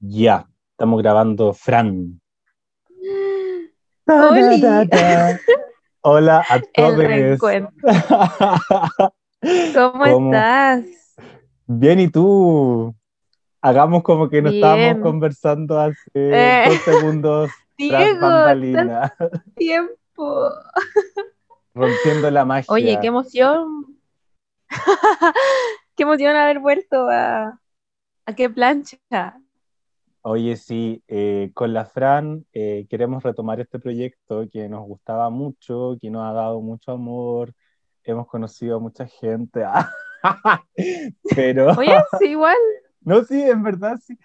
Ya, estamos grabando Fran. Oli. Hola a El todos. reencuentro. ¿Cómo, ¿Cómo? estás? Bien, ¿y tú? Hagamos como que no Bien. estábamos conversando hace Eh. dos segundos Diego, tiempo. rompiendo la magia. Oye, qué emoción. qué emoción haber vuelto a, a qué plancha. Oye, sí, eh, con la Fran eh, queremos retomar este proyecto que nos gustaba mucho, que nos ha dado mucho amor, hemos conocido a mucha gente, pero Oye, sí, igual. no, sí, en verdad sí.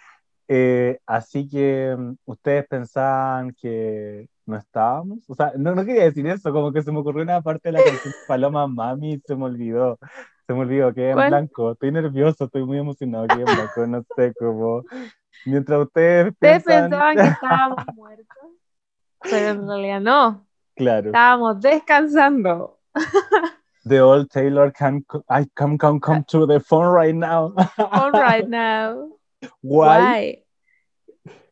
Eh, así que mm, ustedes pensaban que no estábamos, o sea, no, no quería decir eso, como que se me ocurrió una parte de la canción Paloma Mami y se me olvidó, se me olvidó, quedé en ¿Cuál? blanco, estoy nervioso, estoy muy emocionado, quedé en blanco, no sé cómo. Mientras ustedes Ustedes piensan- pensaban que estábamos muertos, pero en realidad no. Claro. Estábamos descansando. The old Taylor can I come come come to the phone right now. All right now. Why? Why?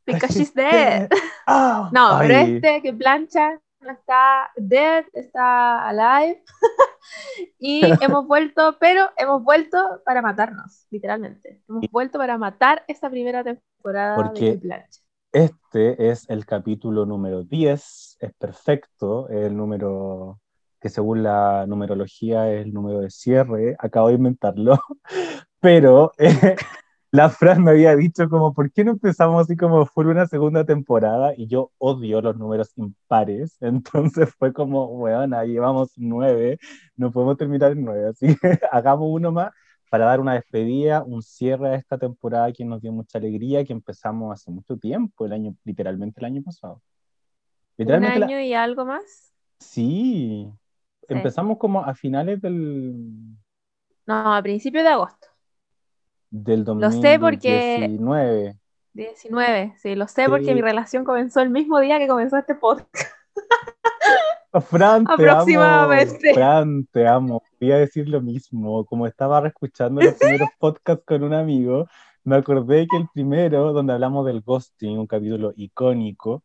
Because she's dead. Ah, No, pero ay, este que plancha está dead, está alive. y hemos vuelto, pero hemos vuelto para matarnos, literalmente. Hemos vuelto para matar esta primera temporada Porque- de plancha. Este es el capítulo número 10, es perfecto, es el número que según la numerología es el número de cierre, acabo de inventarlo, pero eh, la Fran me había dicho como, ¿por qué no empezamos así como full una segunda temporada? Y yo odio los números impares, entonces fue como, bueno, llevamos nueve, no podemos terminar en nueve, así que hagamos uno más para dar una despedida, un cierre a esta temporada que nos dio mucha alegría, que empezamos hace mucho tiempo, el año, literalmente el año pasado. Un la- año y algo más. Sí, empezamos como a finales del, No, a principios de agosto. Del Lo sé porque- 2019. 19, sí, lo sé Sí. porque mi relación comenzó el mismo día que comenzó este podcast. Fran, te Aproximadamente. amo. Fran, te amo. Voy a decir lo mismo. Como estaba escuchando los primeros podcasts con un amigo, me acordé que el primero, donde hablamos del ghosting, un capítulo icónico,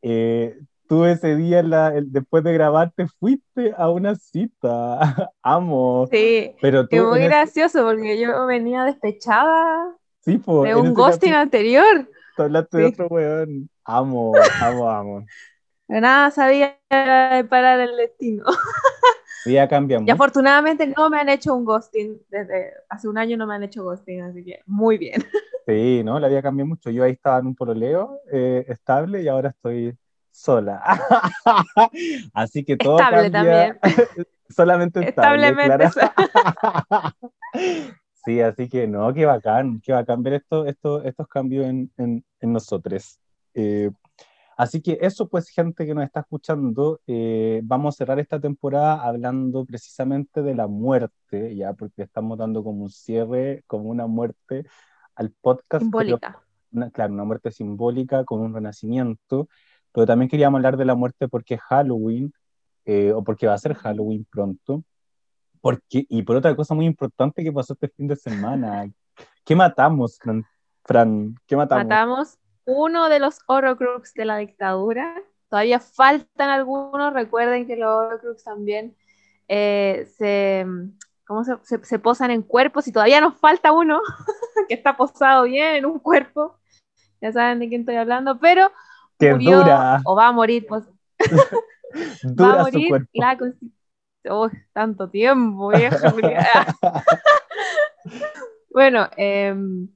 eh, tú ese día, la- el- después de grabar, te fuiste a una cita. Amo. Sí, Pero tú, es muy ese- gracioso porque yo venía despechada sí, po, de un ghosting anterior. te hablaste de Sí. otro weón. Amo, amo, amo. De nada sabía parar el destino. Ya cambia Y afortunadamente no me han hecho un ghosting. Desde hace un año no me han hecho ghosting, así que muy bien. Sí, ¿no? La vida cambió mucho. Yo ahí estaba en un pololeo eh, estable y ahora estoy sola. Así que todo Estable cambia. Solamente estable, Establemente. Clara. Sí, así que no, qué bacán, qué bacán ver esto, esto- estos cambios en, en, en nosotros. Eh, así que eso, pues, gente que nos está escuchando, eh, vamos a cerrar esta temporada hablando precisamente de la muerte, ya, porque estamos dando como un cierre, como una muerte al podcast. pero Simbólica. una, claro, una muerte simbólica con un renacimiento, pero también queríamos hablar de la muerte porque es Halloween, eh, o porque va a ser Halloween pronto, porque, y por otra cosa muy importante que pasó este fin de semana. ¿Qué matamos, Fran? Fran? ¿Qué matamos? Matamos uno de los Horrocrux de la dictadura. Todavía faltan algunos. Recuerden que los Horrocrux también eh, se, ¿cómo se, se- se posan en cuerpos y todavía nos falta uno que está posado bien en un cuerpo. Ya saben de quién estoy hablando, pero ¡Qué murió dura! o va a morir, pues, va a su morir cuerpo. la Constitución. Oh, tanto tiempo, vieja. bueno, em,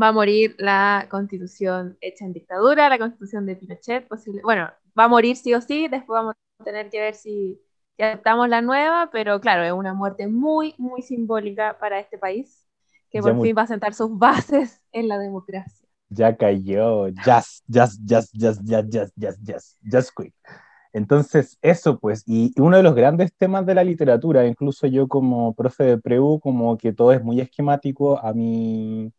va a morir la constitución hecha en dictadura, la constitución de Pinochet, posible. Bueno, va a morir sí o sí, después vamos a tener que ver si, si adaptamos la nueva, pero claro, es una muerte muy, muy simbólica para este país, que Ya por muy- fin va a sentar sus bases en la democracia. Ya cayó, just, just, just, just, just, just, just, just, just quick. Entonces, eso pues, y uno de los grandes temas de la literatura, incluso yo como profe de preu, como que todo es muy esquemático, a mi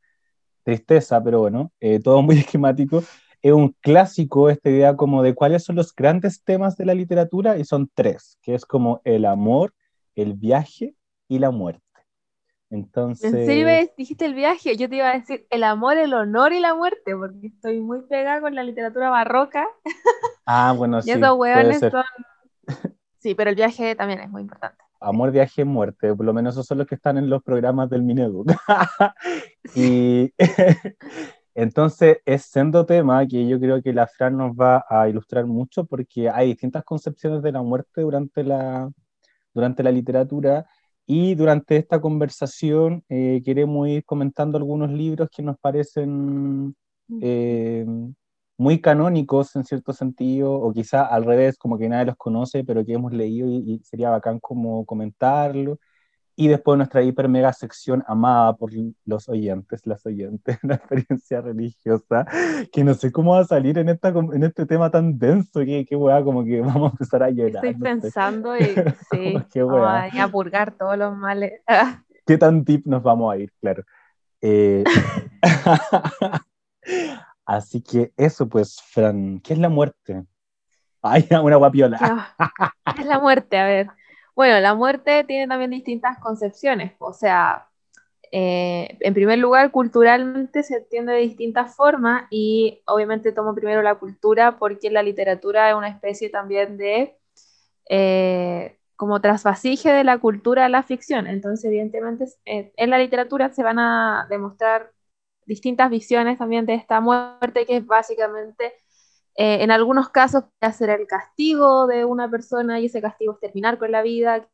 tristeza, pero bueno, eh, todo muy esquemático, es un clásico esta idea como de cuáles son los grandes temas de la literatura, y son tres, que es como el amor, el viaje y la muerte. Entonces... ¿En serio me dijiste el viaje? Yo te iba a decir el amor, el honor y la muerte, porque estoy muy pegada con la literatura barroca. Ah, bueno, y sí. esos hueones son... Sí, pero el viaje también es muy importante. Amor, viaje, muerte. Por lo menos esos son los que están en los programas del Mineduc. y entonces es siendo tema que yo creo que la Fran nos va a ilustrar mucho porque hay distintas concepciones de la muerte durante la, durante la literatura y durante esta conversación eh, queremos ir comentando algunos libros que nos parecen eh, muy canónicos en cierto sentido, o quizá al revés, como que nadie los conoce, pero que hemos leído y, y sería bacán como comentarlo. Y después nuestra hiper mega sección amada por los oyentes, las oyentes, la experiencia religiosa, que no sé cómo va a salir en, esta, en este tema tan denso, que, que weá, como que vamos a empezar a llorar. Estoy pensando y sí, Qué weá. a purgar todos los males. ¿Qué tan deep nos vamos a ir? Claro. Eh, Así que eso, pues, Fran, ¿qué es la muerte? Ay, una guapiola. ¿qué es la muerte? A ver. Bueno, la muerte tiene también distintas concepciones. O sea, eh, en primer lugar, culturalmente se entiende de distintas formas y obviamente tomo primero la cultura porque la literatura es una especie también de eh, como trasvasije de la cultura a la ficción. Entonces, evidentemente, eh, en la literatura se van a demostrar distintas visiones también de esta muerte, que es básicamente, eh, en algunos casos, puede ser el castigo de una persona y ese castigo es terminar con la vida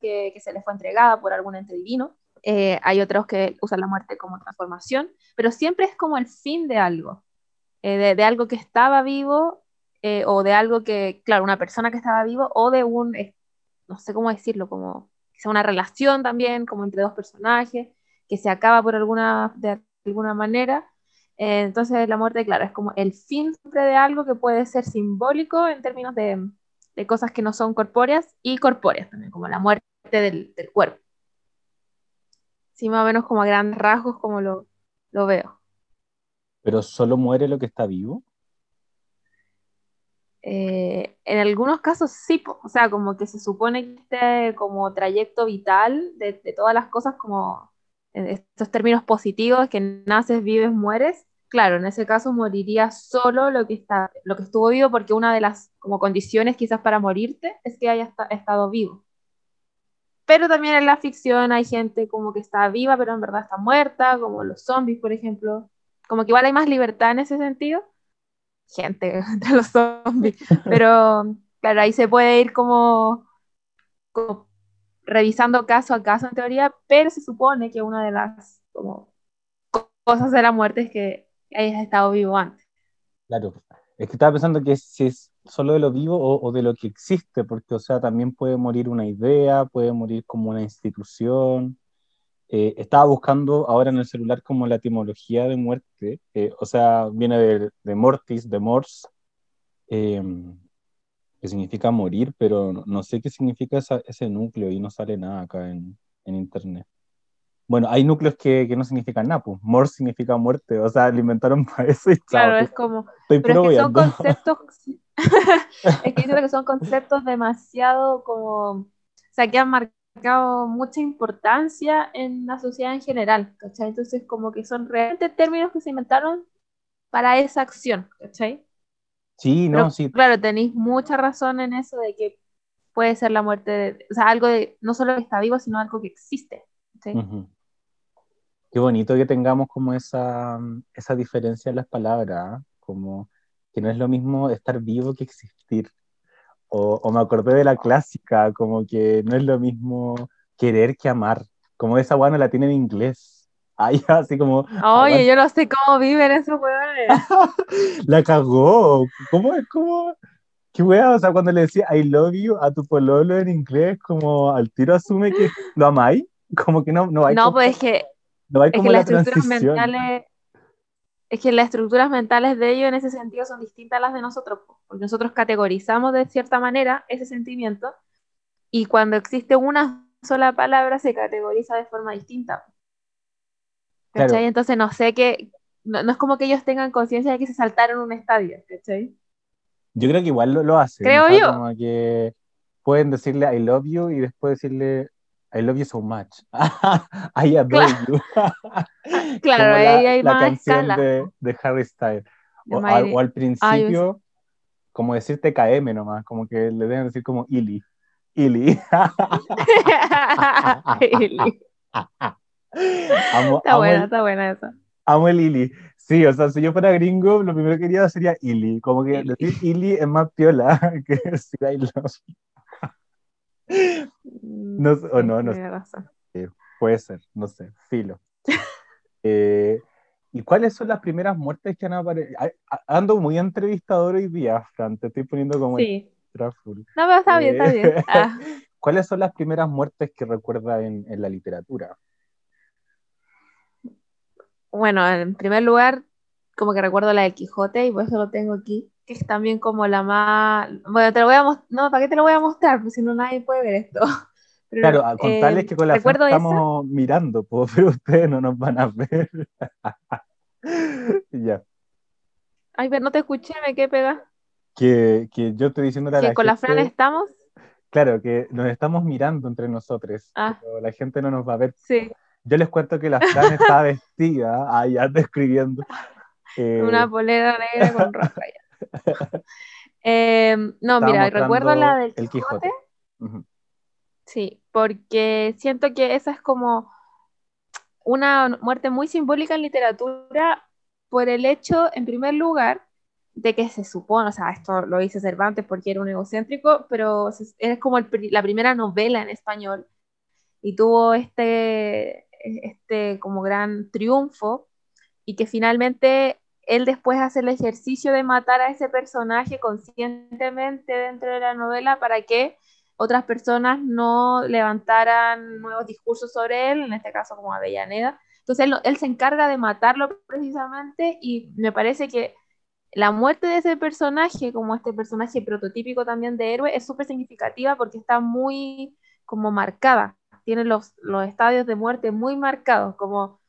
que, que se les fue entregada por algún ente divino. Eh, hay otros que usan la muerte como transformación, pero siempre es como el fin de algo, eh, de, de, algo que estaba vivo eh, o de algo que, claro, una persona que estaba vivo o de un, eh, no sé cómo decirlo, como quizá una relación también, como entre dos personajes, que se acaba por alguna, de alguna manera. Eh, entonces la muerte, claro, es como el fin siempre de algo que puede ser simbólico en términos de, de cosas que no son corpóreas y corpóreas también, como la muerte del, del cuerpo. Sí, más o menos como a grandes rasgos como lo, lo veo. ¿Pero solo muere lo que está vivo? Eh, en algunos casos sí, po. o sea, como que se supone que este como trayecto vital de, de todas las cosas, como estos términos positivos, que naces, vives, mueres, claro, en ese caso moriría solo lo que, está, lo que estuvo vivo, porque una de las como condiciones quizás para morirte es que haya esta, estado vivo. Pero también en la ficción hay gente como que está viva, pero en verdad está muerta, como los zombies, por ejemplo. Como que igual hay más libertad en ese sentido. Gente entre los zombies. Pero claro, ahí se puede ir como, como revisando caso a caso en teoría, pero se supone que una de las como, cosas de la muerte es que hayas estado vivo antes. Claro, es que estaba pensando que si es solo de lo vivo o, o, de lo que existe, porque, o sea, también puede morir una idea, puede morir como una institución. Eh, estaba buscando ahora en el celular como la etimología de muerte, eh, o sea, viene de, de mortis, de mors, eh, que significa morir, pero no, no sé qué significa esa, ese núcleo y no sale nada acá en, en internet. Bueno, hay núcleos que, que no significan nada, pues mors significa muerte, o sea, lo inventaron para eso y chao, Claro, es como, estoy pero es que son conceptos, es que yo creo que son conceptos demasiado como, o sea, que han marcado mucha importancia en la sociedad en general, ¿cachai? Entonces, como que son realmente términos que se inventaron para esa acción, ¿cachai? Sí, no, Pero, sí. Claro, tenéis mucha razón en eso de que puede ser la muerte, de, o sea, algo de, no solo que está vivo, sino algo que existe. ¿sí? Uh -huh. Qué bonito que tengamos como esa, esa diferencia en las palabras, ¿eh? como que no es lo mismo estar vivo que existir. O, o, me acordé de la clásica, como que no es lo mismo querer que amar, como esa guana la tiene en inglés. Ay, así como. Oye, yo no sé cómo viven esos huevones. la cagó. ¿Cómo es? ¿Cómo? Qué wea, o sea, cuando le decía I love you a tu pololo en inglés, como al tiro asume que lo amáis, como que no, no hay. No, pues es que. No hay es como que la las estructuras transición. mentales. Es que las estructuras mentales de ellos en ese sentido son distintas a las de nosotros, porque nosotros categorizamos de cierta manera ese sentimiento y cuando existe una sola palabra se categoriza de forma distinta. ¿Cachai? Claro. Entonces no sé qué, no, no, es como que ellos tengan conciencia de que se saltaron un estadio, ¿cachai? Yo creo que igual lo, lo hacen. Creo yo. Como que pueden decirle I love you y después decirle I love you so much. I adore Claro. you. Claro, Como la, ahí hay la más canción escala. de, de Harry Styles. O, Miley. o al principio, yo- como decirte KM nomás, como que le deben decir como Ili. Ili. Ili. amo, Está amo buena, el, está buena esa. amo el Ili. Sí, o sea, si yo fuera gringo, lo primero que quería sería Ili. Como que Ili. decir Ili es más piola que decir I love. No sé- o no, no tienes razón. Puede ser, no sé, filo. Eh, ¿Y cuáles son las primeras muertes que han aparecido? Ando muy entrevistador hoy día, Fran, te estoy poniendo como Sí. full. No, pero está bien, está bien. Eh, Ah, ¿Cuáles son las primeras muertes que recuerda en, en la literatura? Bueno, en primer lugar, como que recuerdo la del Quijote y por eso lo tengo aquí, que es también como la más... Bueno, te lo voy a mostrar, no, ¿para qué te lo voy a mostrar? Porque si no nadie puede ver esto. Pero, Claro, a contarles eh, que con la recuerdo esa. estamos mirando, pero ustedes no nos van a ver. ya, Ay, pero no te escuché, me quedé pegada. que, que yo estoy diciendo a Que la con la Fran gente, estamos. claro, que nos estamos mirando entre nosotros, Ah. pero la gente no nos va a ver Sí, Yo les cuento que la Fran está vestida, ah, ya está escribiendo. eh, una polera negra con roja. ya. Eh, no, estaba mira, recuerdo la del El Quijote. Sí, porque siento que esa es como una muerte muy simbólica en literatura por el hecho, en primer lugar, de que se supone, o sea, esto lo dice Cervantes porque era un egocéntrico, pero es como el la primera novela en español y tuvo este, este como gran triunfo y que finalmente él después hace el ejercicio de matar a ese personaje conscientemente dentro de la novela para que otras personas no levantaran nuevos discursos sobre él, en este caso como Avellaneda. Entonces él, se encarga de matarlo precisamente y me parece que la muerte de ese personaje, como este personaje prototípico también de héroe, es súper significativa porque está muy como marcada, tiene los, los estadios de muerte muy marcados, como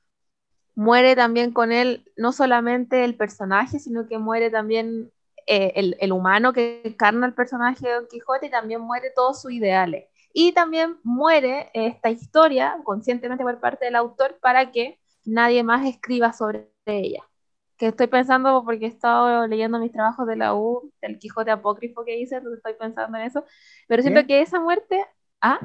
muere también con él no solamente el personaje, sino que muere también eh, el, el humano que encarna el personaje de Don Quijote y también muere todos sus ideales. Y también muere esta historia conscientemente por parte del autor para que nadie más escriba sobre ella. Que estoy pensando porque he estado leyendo mis trabajos de la U, del Quijote apócrifo que hice, entonces estoy pensando en eso. Pero siento que esa muerte. Ah,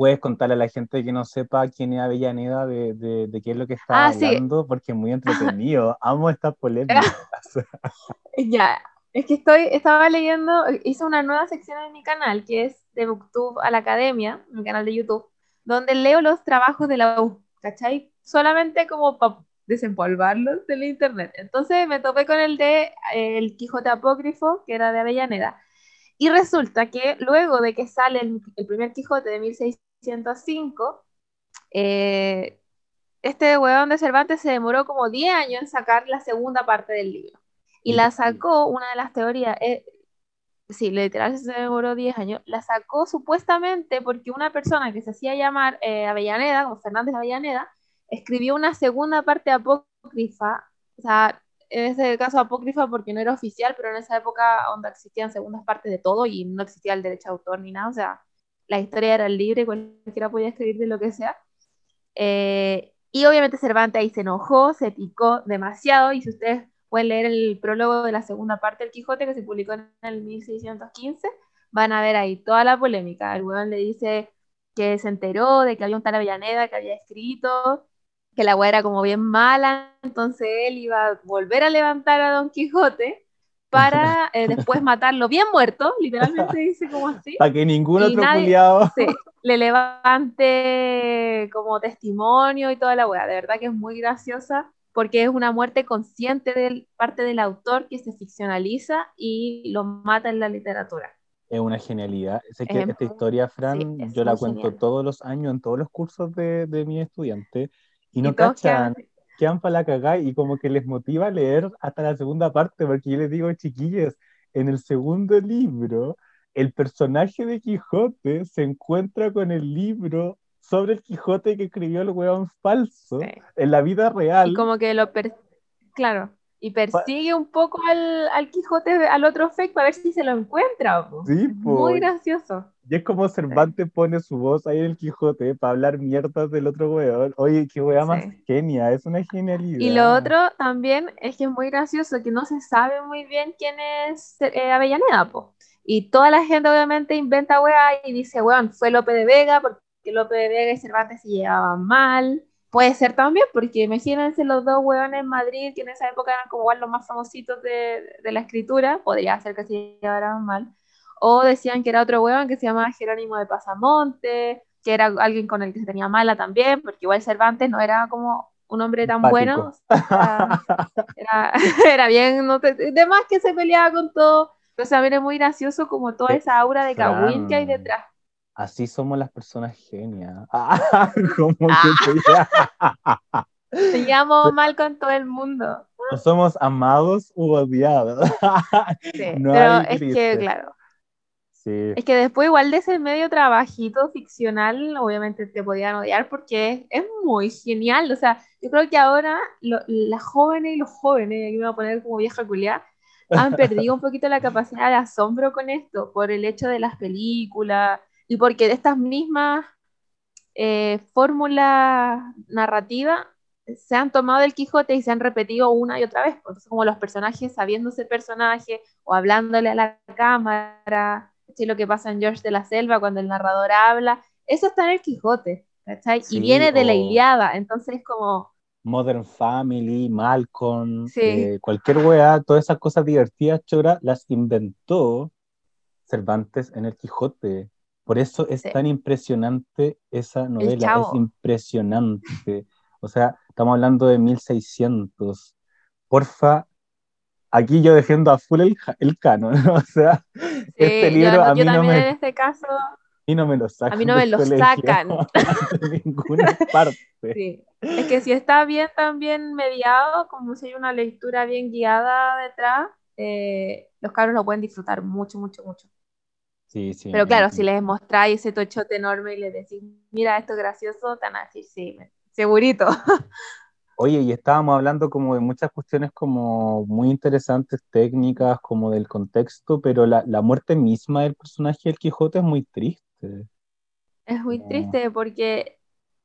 Puedes contarle a la gente que no sepa quién es Avellaneda de, de, de qué es lo que está Ah, sí. hablando, porque es muy entretenido. Amo estas polémicas. Ya, es que estoy, estaba leyendo, hice una nueva sección en mi canal, que es de Booktube a la Academia, mi canal de YouTube, donde leo los trabajos de la U, ¿cachai? Solamente como para desempolvarlos del internet. Entonces me topé con el de eh, El Quijote Apócrifo, que era de Avellaneda. Y resulta que luego de que sale el, el primer Quijote de 1605, eh, este huevón de Cervantes se demoró como 10 años en sacar la segunda parte del libro. Y la sacó, una de las teorías, eh, sí, literal se demoró 10 años, la sacó supuestamente porque una persona que se hacía llamar eh, Avellaneda, como Fernández Avellaneda, escribió una segunda parte apócrifa, o sea, en ese caso apócrifa porque no era oficial, pero en esa época donde existían segundas partes de todo y no existía el derecho de autor ni nada, o sea, la historia era libre, cualquiera podía escribir de lo que sea. Eh, y obviamente Cervantes ahí se enojó, se picó demasiado, y si ustedes pueden leer el prólogo de la segunda parte del Quijote que se publicó en el 1615, van a ver ahí toda la polémica. El weón le dice que se enteró de que había un tal Avellaneda que había escrito, que la weá era como bien mala, entonces él iba a volver a levantar a Don Quijote para eh, después matarlo bien muerto, literalmente dice como así. Para que ningún otro nadie- culiao- Sí, le levante como testimonio y toda la weá. De verdad que es muy graciosa porque es una muerte consciente de parte del autor que se ficcionaliza y lo mata en la literatura. Es una genialidad. Sé que Es esta historia, Fran, sí, yo la cuento genial. todos los años en todos los cursos de, de mis estudiantes y no y cachan, quedan- quedan para la cagada y como que les motiva a leer hasta la segunda parte, porque yo les digo, chiquillos, en el segundo libro, el personaje de Quijote se encuentra con el libro sobre el Quijote que escribió el weón falso sí. en la vida real. Y como que lo... per- Claro. Y persigue un poco al, al, Quijote, al otro fake, para ver si se lo encuentra. Sí, Muy gracioso. Y es como Cervantes pone su voz ahí en el Quijote para hablar mierdas del otro weón. Oye, qué wea más genia, es una genialidad. Y lo otro también es que es muy gracioso, que no se sabe muy bien quién es eh, Avellaneda, po. Y toda la gente obviamente inventa wea y dice, weón, fue Lope de Vega, porque Lope de Vega y Cervantes se llevaban mal Puede ser también, porque imagínense los dos hueones en Madrid, que en esa época eran como los más famositos de, de la escritura, podría ser que se llevaran mal. O decían que era otro hueón que se llamaba Jerónimo de Pasamonte, que era alguien con el que se tenía mala también, porque igual Cervantes no era como un hombre tan bueno. Era, era, bien, no de más que se peleaba con todo. Pero también es muy gracioso como toda esa aura de Kawin que hay detrás así somos las personas genias. Ah, como que te... llamo mal con todo el mundo. No somos amados u odiados. pero es que, claro. Es que después igual de ese medio trabajito ficcional, obviamente te podían odiar porque es, muy genial. O sea, yo creo que ahora las jóvenes y los jóvenes, aquí me voy a poner como vieja culiada, han perdido un poquito la capacidad de asombro con esto, por el hecho de las películas, y porque de estas mismas eh, fórmulas narrativas se han tomado del Quijote y se han repetido una y otra vez, pues, como los personajes sabiéndose personaje o hablándole a la cámara, ¿sí? lo que pasa en George de la Selva cuando el narrador habla, eso está en el Quijote, ¿cachai? y viene de la Iliada, entonces como... Modern Family, Malcolm, eh, cualquier weá, todas esas cosas divertidas, Chora, las inventó Cervantes en el Quijote. Por eso es tan impresionante esa novela, es impresionante. O sea, estamos hablando de 1600. Porfa, aquí yo defiendo a full el, el canon, o sea, este libro a mí no me... en este caso... Y no me lo sacan. A mí no me lo sacan. de ninguna parte. Sí. Es que si está bien también mediado, como si hay una lectura bien guiada detrás, eh, los cabros lo pueden disfrutar mucho, mucho, mucho. Pero claro, si les mostráis ese tochote enorme y les decís, mira, esto es gracioso, tan así, sí, segurito. Oye, y estábamos hablando como de muchas cuestiones como muy interesantes, técnicas, como del contexto, pero la, la muerte misma del personaje del Quijote es muy triste. Es muy triste porque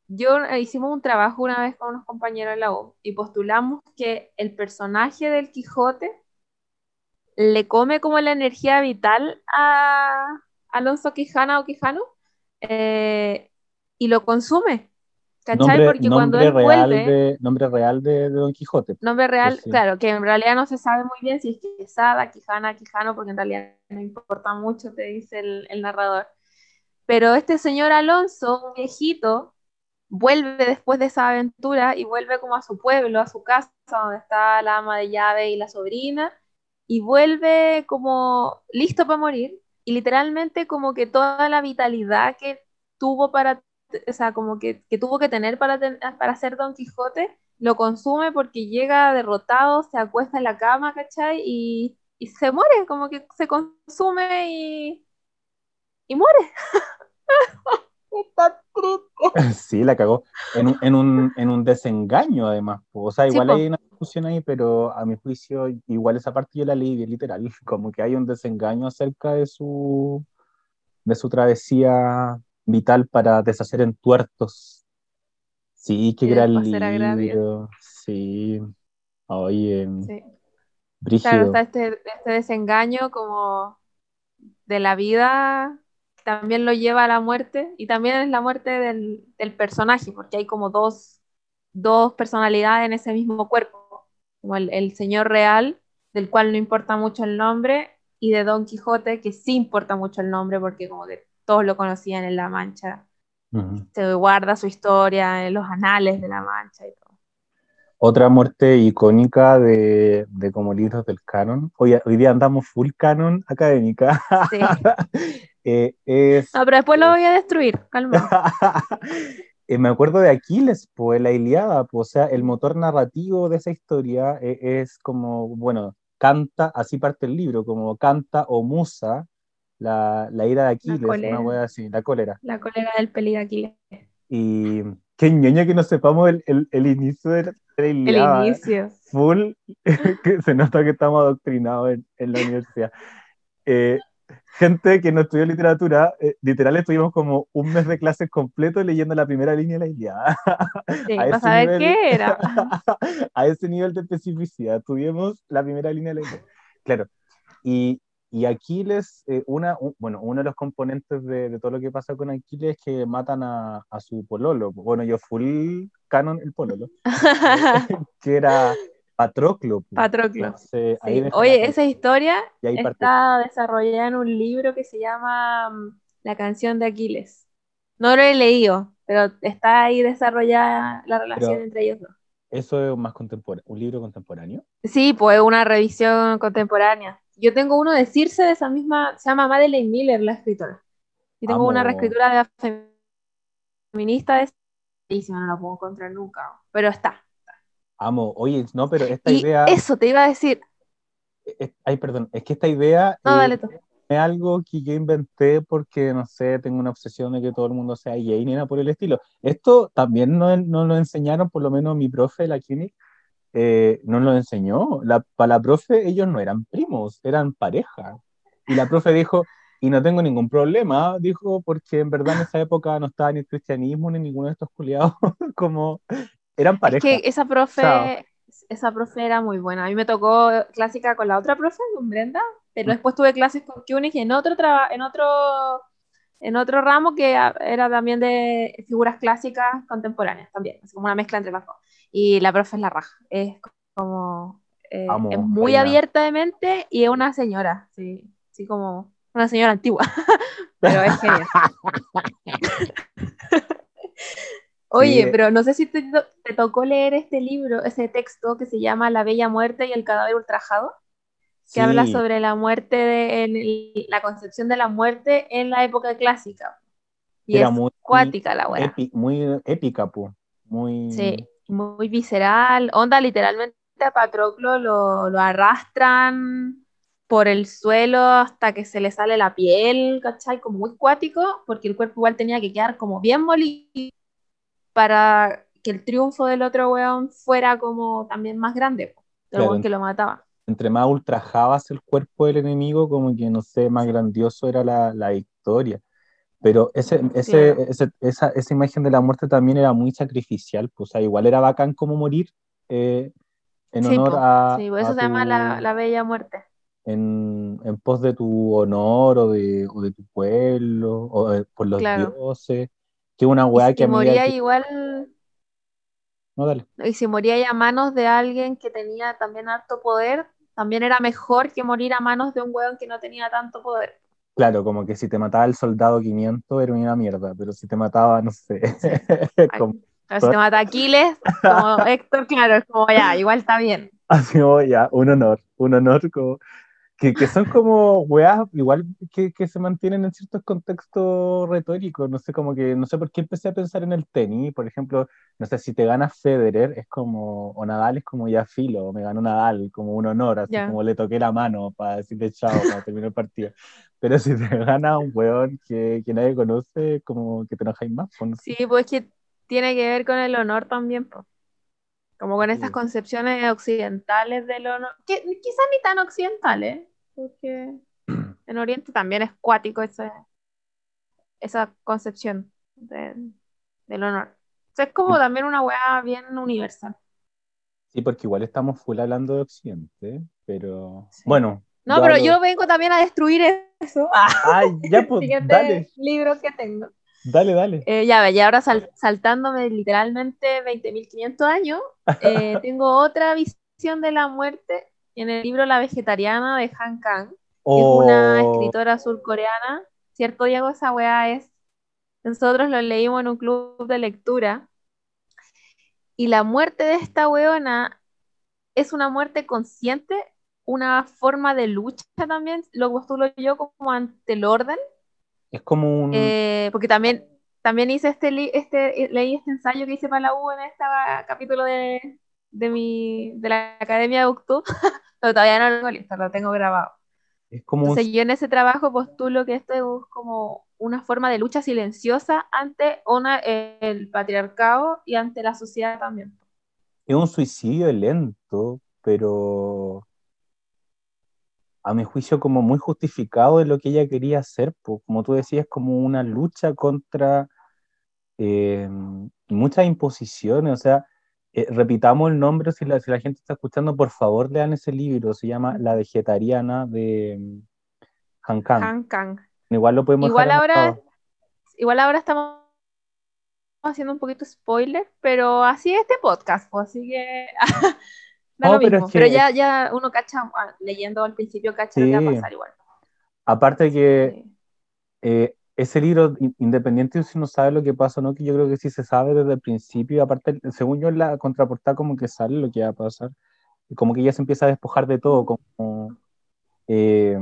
yo eh, hicimos un trabajo una vez con unos compañeros de la U y postulamos que el personaje del Quijote le come como la energía vital a Alonso Quijana o Quijano eh, y lo consume. ¿Cachai? Porque cuando él vuelve. De, nombre real de, Don Quijote. Nombre real, claro, que en realidad no se sabe muy bien si es Quesada, Quijana, Quijano, porque en realidad no importa mucho, te dice el, el narrador. Pero este señor Alonso, un viejito, vuelve después de esa aventura y vuelve como a su pueblo, a su casa, donde está la ama de llave y la sobrina, y vuelve como listo para morir y literalmente como que toda la vitalidad que tuvo para, o sea, como que, que tuvo que tener para, para ser Don Quijote, lo consume porque llega derrotado, se acuesta en la cama, ¿cachai? Y, y se muere, como que se consume y, y muere. Está triste. Sí, la cagó. En un, en un, en un desengaño, además. O sea, igual hay una discusión ahí, pero a mi juicio, igual esa parte yo la leí bien literal. Como que hay un desengaño acerca de su, de su travesía vital para deshacer en tuertos. Sí, qué gran libro. Sí. Oye. Sí. Claro, está este, este desengaño como de la vida también lo lleva a la muerte y también es la muerte del, personaje, porque hay como dos, dos, personalidades en ese mismo cuerpo, como el, señor real, del cual no importa mucho el nombre, y de Don Quijote, que sí importa mucho el nombre, porque como que todos lo conocían en La Mancha. Se guarda su historia en los anales de La Mancha y todo. Otra muerte icónica de, de como libros del canon. Hoy, hoy día andamos full canon académica. Sí. Eh, es, no, pero después lo voy a destruir, calma. Eh, me acuerdo de Aquiles, pues la Iliada, pues, o sea, el motor narrativo de esa historia eh, es, como, bueno, canta, así parte el libro, como canta o musa la, la ira de Aquiles, una wea así, la cólera. La cólera del peli de Aquiles. Y qué ñoña que no sepamos el, el, el inicio de El inicio. Full, que se nota que estamos adoctrinados en, en la universidad. Eh, gente que no estudió literatura, eh, literal estuvimos como un mes de clases completo leyendo la primera línea de la Ilíada. Sí, para saber qué era. a ese nivel de especificidad, tuvimos la primera línea de la Ilíada. Claro, y, y Aquiles, eh, una, bueno, uno de los componentes de, de, todo lo que pasa con Aquiles es que matan a, a su pololo. Bueno, yo full canon el pololo, que era Patroclo. Patroclo. Oye, esa historia está desarrollada en un libro que se llama mm, La canción de Aquiles. No lo he leído, pero está ahí desarrollada la relación entre ellos dos. ¿Eso es más contemporáneo? ¿Un libro contemporáneo? Sí, pues una revisión contemporánea. Yo tengo uno de Circe de esa misma, se llama Madeleine Miller, la escritora. Y tengo una reescritura de feminista de y no la puedo encontrar nunca, pero está. Amo, oye, no, pero esta idea. Eso te iba a decir. ay, perdón, es que esta idea no, dale tú. es algo que yo inventé porque, no sé, tengo una obsesión de que todo el mundo sea gay ni nada por el estilo. Esto también no, no lo enseñaron, por lo menos mi profe de la clínica, eh, no lo enseñó. La, para la profe, ellos no eran primos, eran pareja. Y la profe dijo, y no tengo ningún problema, dijo, porque en verdad en esa época no estaba ni el cristianismo ni ninguno de estos culiados como eran pareja. Es que esa profe, esa profe era muy buena. A mí me tocó clásica con la otra profe, con Brenda, pero mm. después tuve clases con Kunig en otro, en otro en otro ramo que era también de figuras clásicas contemporáneas también, es como una mezcla entre las dos. Y la profe es la raja, es como eh, es muy abierta de mente y es una señora, sí, sí como una señora antigua, pero es genial. Oye, pero no sé si te, tocó leer este libro, ese texto que se llama La Bella Muerte y el cadáver ultrajado, que habla sobre la muerte, de, la concepción de la muerte en la época clásica. Y es muy, cuática la buena. muy épica, pues. Muy... Sí, muy visceral. Onda, literalmente a Patroclo lo, lo arrastran por el suelo hasta que se le sale la piel, ¿cachai? Como muy cuático, porque el cuerpo igual tenía que quedar como bien molido para que el triunfo del otro weón fuera como también más grande, del que lo mataba. Entre más ultrajabas el cuerpo del enemigo, como que no sé, más grandioso era la, la victoria. Pero ese, ese, esa, esa, imagen de la muerte también era muy sacrificial, pues, o sea, igual era bacán como morir eh, en honor a. Sí, eso se llama la, la, bella muerte. En, en, pos de tu honor o de, o de tu pueblo, o por los dioses que una weá que moría igual. No, dale. Y si moría a manos de alguien que tenía también harto poder, también era mejor que morir a manos de un weón que no tenía tanto poder. Claro, como que si te mataba el soldado 500 era una mierda, pero si te mataba, no sé. como... si te mata Aquiles, como Héctor, claro, es como ya, igual está bien. Así como ya, un honor, un honor como que, que, son como weas igual que, que, se mantienen en ciertos contextos retóricos, no sé, como que, no sé por qué empecé a pensar en el tenis, por ejemplo, no sé, si te gana Federer, es como, o Nadal es como ya filo, me ganó Nadal, como un honor, así como le toqué la mano para decirle chao, para terminar el partido, pero si te gana un weón que, que nadie conoce, como que te enojáis más. Pues, sí, pues que tiene que ver con el honor también, pues. Como con estas concepciones occidentales del honor, que quizás ni tan occidentales, porque en Oriente también es cuático ese, esa concepción del honor. O sea, es como también una weá bien universal. Sí, porque igual estamos full hablando de Occidente, pero bueno. No, pero yo vengo también a destruir eso. Ay, ya pues, dale. libro que tengo. Dale, dale. Eh, ya y ahora saltándome literalmente 20.500 años, eh, tengo otra visión de la muerte en el libro La vegetariana de Han Kang, que es una oh. escritora surcoreana. ¿Cierto, Diego? Esa weá es. Nosotros lo leímos en un club de lectura. Y la muerte de esta weona es una muerte consciente, una forma de lucha también, lo postulo yo como ante el orden es como un... Eh, porque también, también hice este, este, leí este ensayo que hice para la U en este capítulo de, de, mi, de la Academia de Octubre, pero todavía no lo tengo listo, lo tengo grabado. Es como Entonces yo en ese trabajo postulo que esto es como una forma de lucha silenciosa ante una, el patriarcado y ante la sociedad también. es un suicidio lento, pero a mi juicio como muy justificado de lo que ella quería hacer, pues, como tú decías, como una lucha contra eh, muchas imposiciones, o sea, eh, repitamos el nombre, si la, si la gente está escuchando, por favor lean ese libro, se llama La Vegetariana de mm, Han Kang. Han Kang. Igual lo podemos Igual ahora, anotado. igual ahora estamos haciendo un poquito spoiler, pero así es este podcast, pues, así que da No, lo pero mismo. es Pero que- ya, ya uno cacha, ah, leyendo al principio, cacha lo que va a Sí. pasar igual. Aparte que Sí. eh, ese libro, in- independiente de si uno sabe lo que pasa o no, que yo creo que sí se sabe desde el principio, aparte, según yo en la contraportada como que sale lo que va a pasar, como que ella se empieza a despojar de todo, como eh,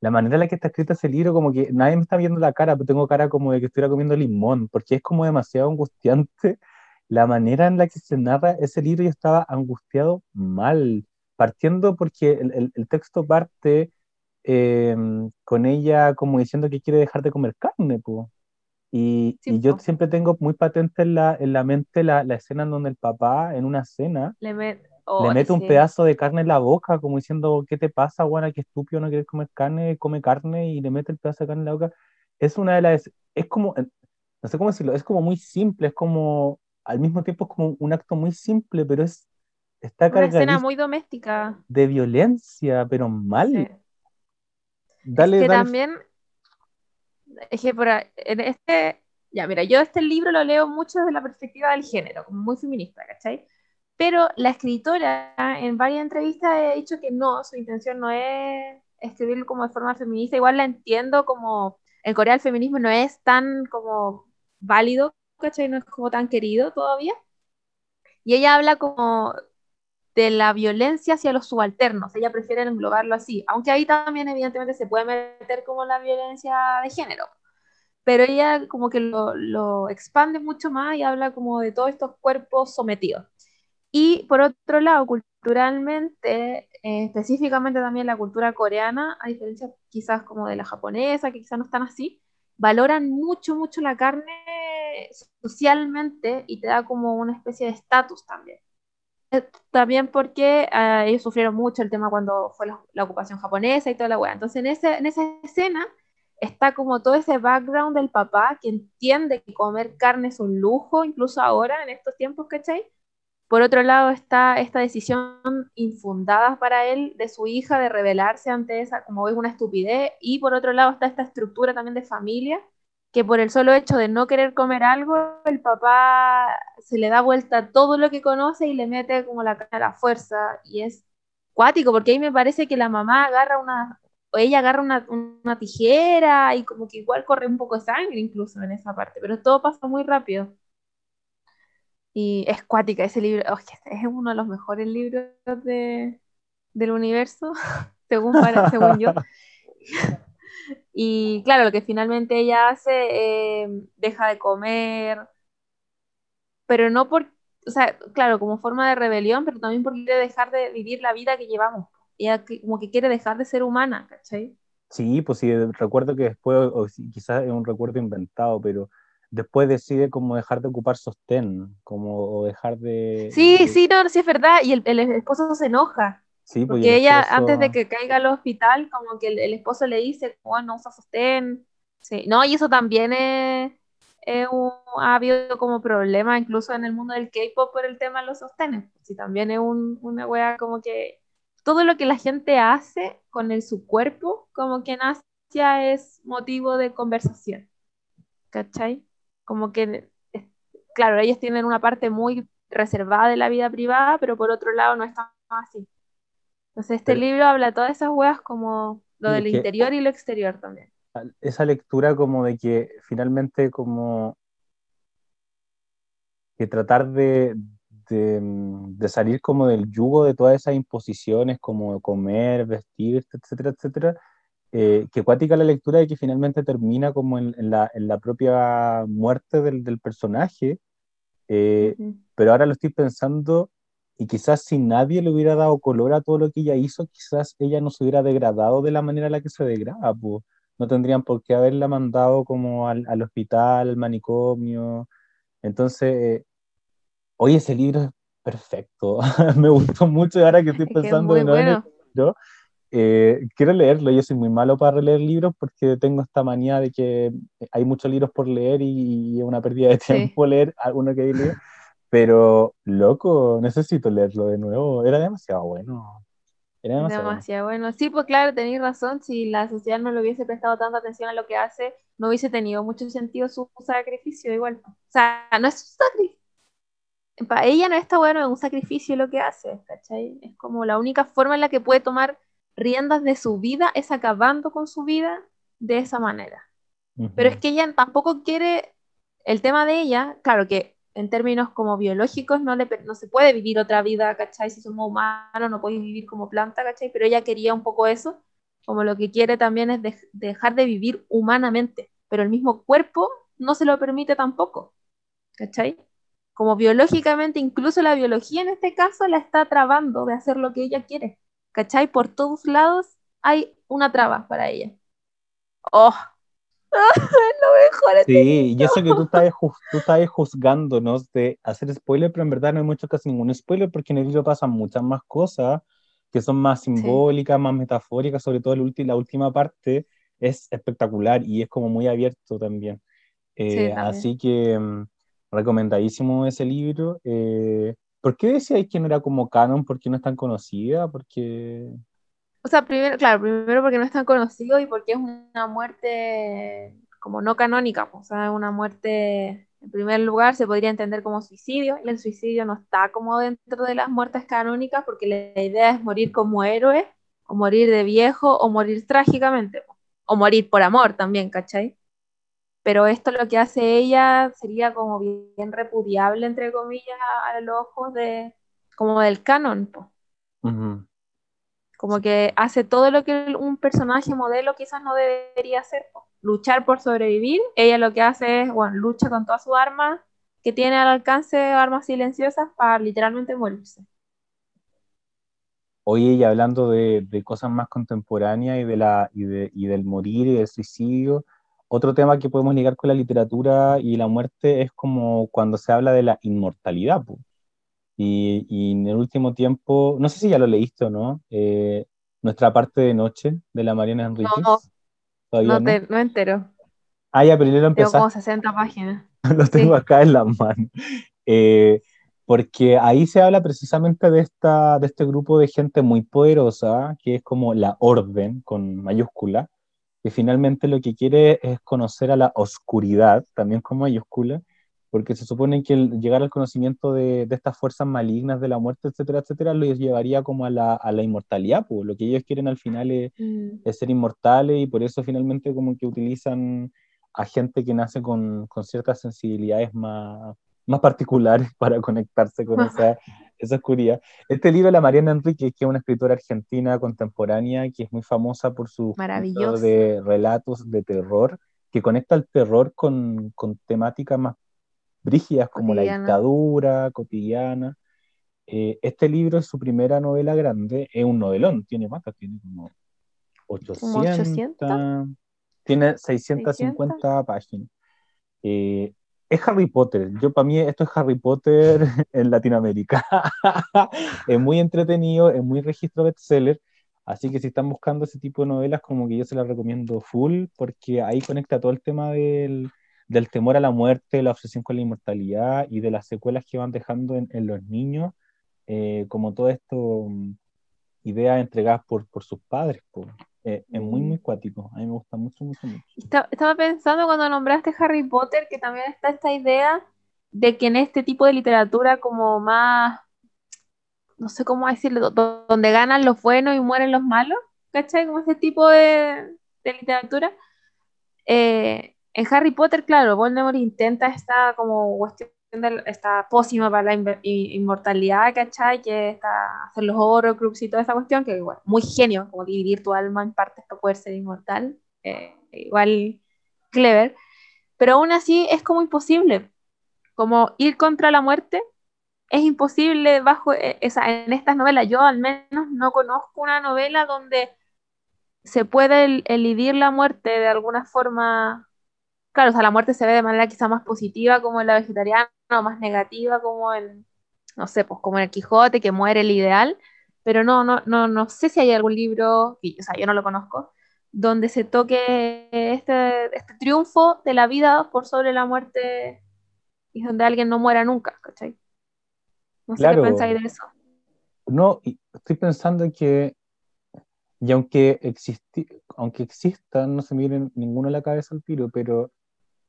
la manera en la que está escrito ese libro, como que nadie me está viendo la cara, pero tengo cara como de que estuviera comiendo limón, porque es como demasiado angustiante la manera en la que se narra ese libro, yo estaba angustiado mal, partiendo porque el, el- el texto parte eh, con ella como diciendo que quiere dejar de comer carne, po. Y, Sí, y yo po. siempre tengo muy patente en la, en la mente la, la escena en donde el papá, en una cena, Le, met- le oh, mete un sí. pedazo de carne en la boca, como diciendo, ¿qué te pasa, guana? Qué estúpido, no quieres comer carne, come carne y le mete el pedazo de carne en la boca. Es una de las, es como, no sé cómo decirlo, es como muy simple, es como, al mismo tiempo es como un acto muy simple, pero es, está Una escena muy doméstica. de violencia, pero mal. sí. Dale, es que dale. también, es que por en este, ya mira, yo este libro lo leo mucho desde la perspectiva del género, como muy feminista, ¿cachai? Pero la escritora en varias entrevistas ha dicho que no, su intención no es escribirlo como de forma feminista, igual la entiendo como, en Corea el feminismo no es tan como válido, ¿cachai? No es como tan querido todavía. Y ella habla como de la violencia hacia los subalternos. Ella prefiere englobarlo así, aunque ahí también evidentemente se puede meter como la violencia de género. Pero ella como que lo, lo expande mucho más y habla como de todos estos cuerpos sometidos. Y por otro lado, culturalmente, eh, específicamente también la cultura coreana, a diferencia quizás como de la japonesa, que quizás no están así, valoran mucho, mucho la carne socialmente y te da como una especie de estatus también. Eh, También porque eh, ellos sufrieron mucho el tema cuando fue la, la ocupación japonesa y toda la weá. Entonces en, ese, en esa escena está como todo ese background del papá que entiende que comer carne es un lujo, incluso ahora, en estos tiempos, ¿cachai? Por otro lado está esta decisión infundada para él de su hija de rebelarse ante esa, como es una estupidez, y por otro lado está esta estructura también de familia, que por el solo hecho de no querer comer algo, el papá se le da vuelta todo lo que conoce y le mete como la cara a la fuerza, y es cuático, porque ahí me parece que la mamá agarra una, o ella agarra una, una tijera y como que igual corre un poco de sangre incluso en esa parte, pero todo pasa muy rápido. Y es cuática ese libro, oh, es uno de los mejores libros de, del universo, según, para, según yo. Y claro, lo que finalmente ella hace, eh, deja de comer, pero no por, o sea, claro, como forma de rebelión, pero también porque quiere dejar de vivir la vida que llevamos. Ella como que quiere dejar de ser humana, ¿cachai? Sí, pues sí, recuerdo que después, o quizás es un recuerdo inventado, pero después decide como dejar de ocupar sostén, como o dejar de... Sí, de- sí, no, sí es verdad, y el, el esposo se enoja. Sí, pues, Porque el ella, esposo- antes de que caiga al hospital, como que el, el esposo le dice, bueno, no usa sostén. Sí, no, y eso también es, es un- ha habido como problema incluso en el mundo del K-pop por el tema de los sostenes. Sí, también es un- una wea como que todo lo que la gente hace con el, su cuerpo, como que en Asia es motivo de conversación. ¿Cachai? Como que, claro, ellos tienen una parte muy reservada de la vida privada, pero por otro lado no es tan así. Entonces este Pero- libro habla todas esas weas como lo del que- interior y lo exterior también. esa lectura como de que finalmente como que tratar de, de, mm, de salir como del yugo de todas esas imposiciones como comer, vestir, etcétera, etcétera, eh, que cuática la lectura y que finalmente termina como en, en la, en la propia muerte del, del personaje, eh, Ujú. pero ahora lo estoy pensando y quizás si nadie le hubiera dado color a todo lo que ella hizo, quizás ella no se hubiera degradado de la manera en la que se degrada, pues. No tendrían por qué haberla mandado como al, al hospital, al manicomio. Entonces, eh, oye, ese libro perfecto. me gustó mucho y ahora que estoy pensando en bueno. Eh, quiero leerlo, yo soy muy malo para leer libros porque tengo esta manía de que hay muchos libros por leer y, es una pérdida de tiempo leer alguno que hay leído, pero loco, necesito leerlo de nuevo, era demasiado bueno. Era demasiado, bueno. Sí, pues claro, tenéis razón, si la sociedad no le hubiese prestado tanta atención a lo que hace, no hubiese tenido mucho sentido su sacrificio igual. O sea, no es un sacrificio. Para ella no está bueno, es un sacrificio lo que hace, ¿cachai? Es como la única forma en la que puede tomar riendas de su vida es acabando con su vida de esa manera. Pero es que ella tampoco quiere, el tema de ella, claro que en términos como biológicos no, le, no se puede vivir otra vida, ¿cachai? Si somos humanos no podéis vivir como planta, ¿cachai? Pero ella quería un poco eso, como lo que quiere también es dejar de vivir humanamente, pero el mismo cuerpo no se lo permite tampoco, ¿cachai? Como biológicamente, incluso la biología en este caso la está trabando de hacer lo que ella quiere. ¿cachai? Por todos lados hay una traba para ella. ¡Oh! lo mejor Sí, y eso que tú estás, tú estás juzgándonos de hacer spoiler, pero en verdad no hay mucho casi ningún spoiler porque en el libro pasan muchas más cosas que son más simbólicas, más metafóricas, sobre todo la última parte es espectacular y es como muy abierto también. Eh, así que mm, recomendadísimo ese libro. Eh, ¿Por qué decíais que no era como canon? ¿Por qué no es tan conocida? Porque... O sea, primero, claro, primero porque no es tan conocido y porque es una muerte como no canónica, o sea, una muerte, en primer lugar, se podría entender como suicidio, y el suicidio no está como dentro de las muertes canónicas porque la idea es morir como héroe, o morir de viejo, o morir trágicamente, o morir por amor también, ¿cachai? pero esto lo que hace ella sería como bien repudiable, entre comillas, a los ojos de, como del canon. Como que hace todo lo que un personaje modelo quizás no debería hacer, luchar por sobrevivir. Ella lo que hace es, bueno, lucha con todas sus armas que tiene al alcance, armas silenciosas, para literalmente morirse. Oye, y hablando de, cosas más contemporáneas y, de la, y, de, y del morir y del suicidio, otro tema que podemos ligar con la literatura y la muerte es como cuando se habla de la inmortalidad. Y, en el último tiempo, no sé si ya lo leíste o no, eh, nuestra parte de noche de la Mariana Enríquez. No, no, no? no entero. Ah, ya, pero yo lo empecé. Tengo como 60 páginas. lo tengo acá en la mano. Eh, porque ahí se habla precisamente de, esta, de este grupo de gente muy poderosa, que es como la orden con mayúscula, que finalmente lo que quiere es conocer a la oscuridad, también con mayúscula, porque se supone que el llegar al conocimiento de, de, estas fuerzas malignas de la muerte, etcétera, etcétera, los llevaría como a la, a la inmortalidad, pues lo que ellos quieren al final es, mm. es, ser inmortales y por eso finalmente como que utilizan a gente que nace con, con ciertas sensibilidades más, más particulares para conectarse con esa, esa oscuridad. Este libro, La Mariana Enrique, que es una escritora argentina contemporánea que es muy famosa por su de relatos de terror, que conecta el terror con, con temáticas más brígidas como la dictadura cotidiana. Eh, este libro es su primera novela grande, es un novelón, tiene más, tiene como 800, tiene 650 páginas. Eh, es Harry Potter. Yo para mí esto es Harry Potter en Latinoamérica. es muy entretenido, es muy registro bestseller. Así que si están buscando ese tipo de novelas, como que yo se las recomiendo full, porque ahí conecta todo el tema del, del temor a la muerte, la obsesión con la inmortalidad y de las secuelas que van dejando en, en los niños, eh, como todo esto, mm, ideas entregadas por, por sus padres. Eh, es muy, muy cuático. A mí me gusta mucho, mucho, mucho. Estaba pensando cuando nombraste Harry Potter que también está esta idea de que en este tipo de literatura como más, no sé cómo decirlo, donde ganan los buenos y mueren los malos, ¿cachai? Como ese tipo de, literatura. Eh, en Harry Potter, claro, Voldemort intenta esta como cuestión esta pócima para la inmortalidad, ¿cachai? Que está hacer los horrocrux y toda esa cuestión, que igual, muy genio, como dividir tu alma en partes para poder ser inmortal, eh, igual clever, pero aún así es como imposible, como ir contra la muerte es imposible bajo esa, en estas novelas. Yo al menos no conozco una novela donde se puede elidir la muerte de alguna forma claro, o sea, la muerte se ve de manera quizá más positiva como en la vegetariana o más negativa como en, no sé, pues como en el Quijote, que muere el ideal, pero no, no, no, no sé si hay algún libro, o sea, yo no lo conozco, donde se toque este, este triunfo de la vida por sobre la muerte y donde alguien no muera nunca, ¿cachai? No sé qué pensáis de eso. No, estoy pensando que, y aunque, existi aunque existan, no se miren ninguno a la cabeza al tiro, pero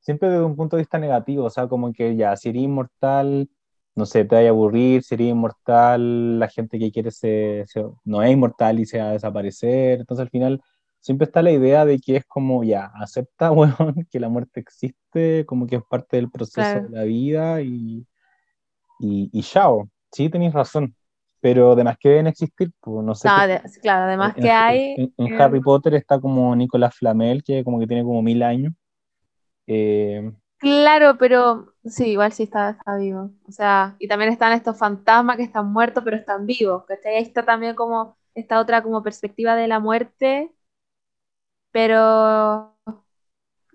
siempre desde un punto de vista negativo, o sea, como que ya, si eres inmortal, no sé, te vaya a aburrir, sería inmortal, la gente que quiere ser, no es inmortal y se va a desaparecer, entonces al final siempre está la idea de que es como, ya, acepta, bueno, que la muerte existe, como que es parte del proceso de la vida y, y, y chao, sí, tenéis razón, pero además que deben existir, pues no sé. claro, además que hay... En, Harry Potter está como Nicolás Flamel, que como que tiene como mil años. Eh, claro, pero sí, igual sí está, está vivo. O sea, y también están estos fantasmas que están muertos, pero están vivos. Ahí está también como esta otra como perspectiva de la muerte pero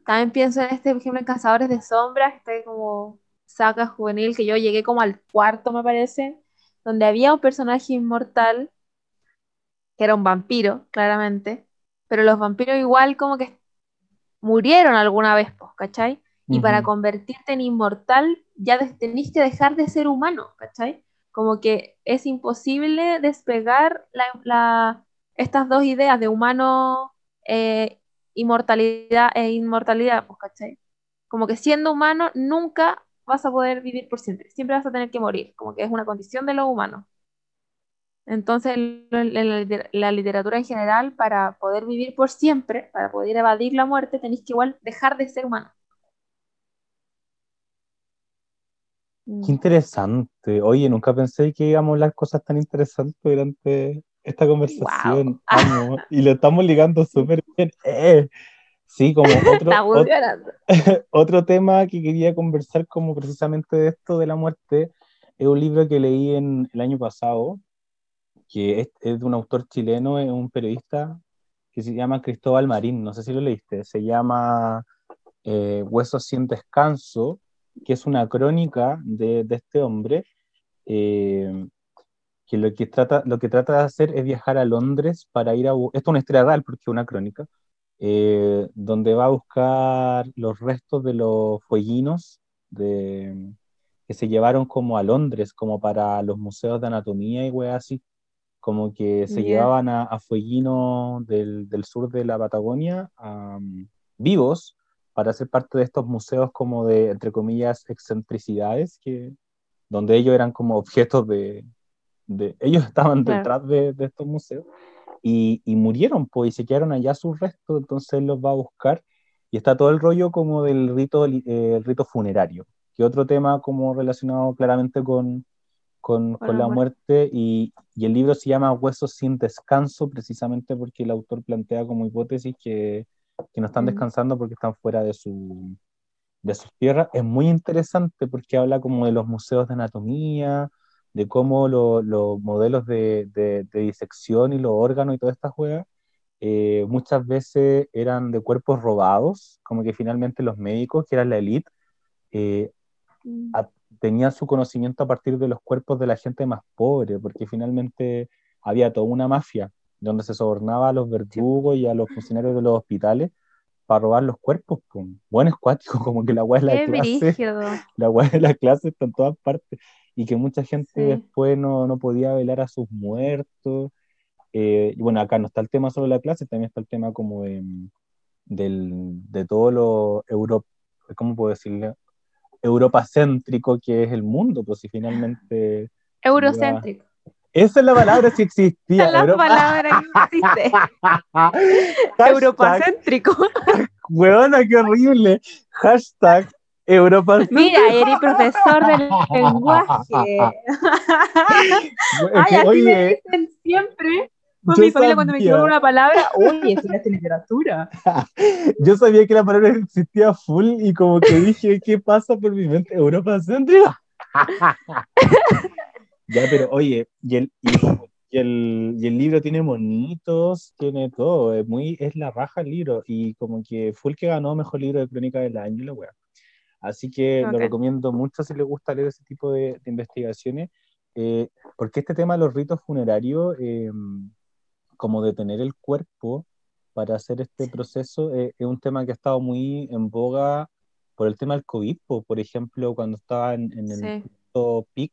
también pienso en este, por ejemplo, en Cazadores de Sombras, este como saga juvenil, que yo llegué como al cuarto, me parece, donde había un personaje inmortal, que era un vampiro, claramente, pero los vampiros igual como que murieron alguna vez, pues, ¿cachai? Y para convertirte en inmortal ya tenés que dejar de ser humano, ¿cachai? Como que es imposible despegar estas dos ideas de humano eh, inmortalidad e inmortalidad, pues, ¿cachai? Como que siendo humano nunca vas a poder vivir por siempre, siempre vas a tener que morir, como que es una condición de lo humano. Entonces, la, literatura en general, para poder vivir por siempre, para poder evadir la muerte, tenéis que igual dejar de ser humano. Qué mm. interesante. Oye, nunca pensé que íbamos a hablar cosas tan interesantes durante esta conversación. y lo estamos ligando súper bien. Eh, sí, como otro, otro, tema que quería conversar como precisamente de esto de la muerte, es un libro que leí en el año pasado, que es, de un autor chileno, es un periodista que se llama Cristóbal Marín, no sé si lo leíste, se llama eh, Huesos sin descanso, que es una crónica de, este hombre. Eh, que lo que trata, lo que trata de hacer es viajar a Londres para ir a... Esto es una historia porque es una crónica, eh, donde va a buscar los restos de los fueguinos de, que se llevaron como a Londres, como para los museos de anatomía y weas así, como que se llevaban a, a fueguinos del, del, sur de la Patagonia vivos para ser parte de estos museos como de, entre comillas, excentricidades, que, donde ellos eran como objetos de, ellos estaban detrás de, estos museos y, murieron, pues, y se quedaron allá sus restos, entonces él los va a buscar y está todo el rollo como del rito, eh, rito funerario, que otro tema como relacionado claramente con, con, la muerte, y, el libro se llama Huesos sin descanso, precisamente porque el autor plantea como hipótesis que, que no están descansando porque están fuera de su de sus tierras, es muy interesante porque habla como de los museos de anatomía, de cómo los modelos de, de, disección y los órganos y toda esta juega eh, muchas veces eran de cuerpos robados, como que finalmente los médicos, que eran la élite, eh, tenían su conocimiento a partir de los cuerpos de la gente más pobre, porque finalmente había toda una mafia donde se sobornaba a los verdugos y a los funcionarios de los hospitales para robar los cuerpos, con buenos cuáticos, como que la agua de la clase, la de la clase está en todas partes y que mucha gente después no, no, podía velar a sus muertos. Eh, y bueno, acá no está el tema solo de la clase, también está el tema como de, del, de todo lo euro, ¿cómo puedo decirle? Europacéntrico que es el mundo, pues si finalmente... Eurocéntrico. Esa es la palabra si existía. Esa es la palabra que existe. Europacéntrico. Huevona, qué horrible. Hashtag Europa. Mira, eres profesor del lenguaje. Ay, así me dicen siempre. Con mi familia cuando me equivoco una palabra, uy, estudiaste literatura. yo sabía que la palabra existía full y como que dije, ¿qué pasa por mi mente? Europa céntrica. ya, pero oye, y el, y, el, y el libro tiene monitos, tiene todo, es muy, es la raja el libro, y como que full que ganó mejor libro de crónica del año, la wea. Así que lo recomiendo mucho si les gusta leer ese tipo de, investigaciones, eh, porque este tema de los ritos funerarios, em, como de tener el cuerpo para hacer este proceso, eh, es un tema que ha estado muy en boga por el tema del COVID, por ejemplo, cuando estaba en, el sí. pic,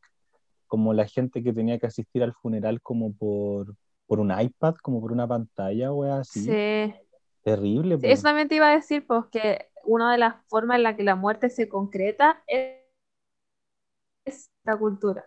como la gente que tenía que asistir al funeral como por, por un iPad, como por una pantalla o así. Sí. Terrible. Sí, eso también te iba a decir, pues que una de las formas en la que la muerte se concreta es la cultura.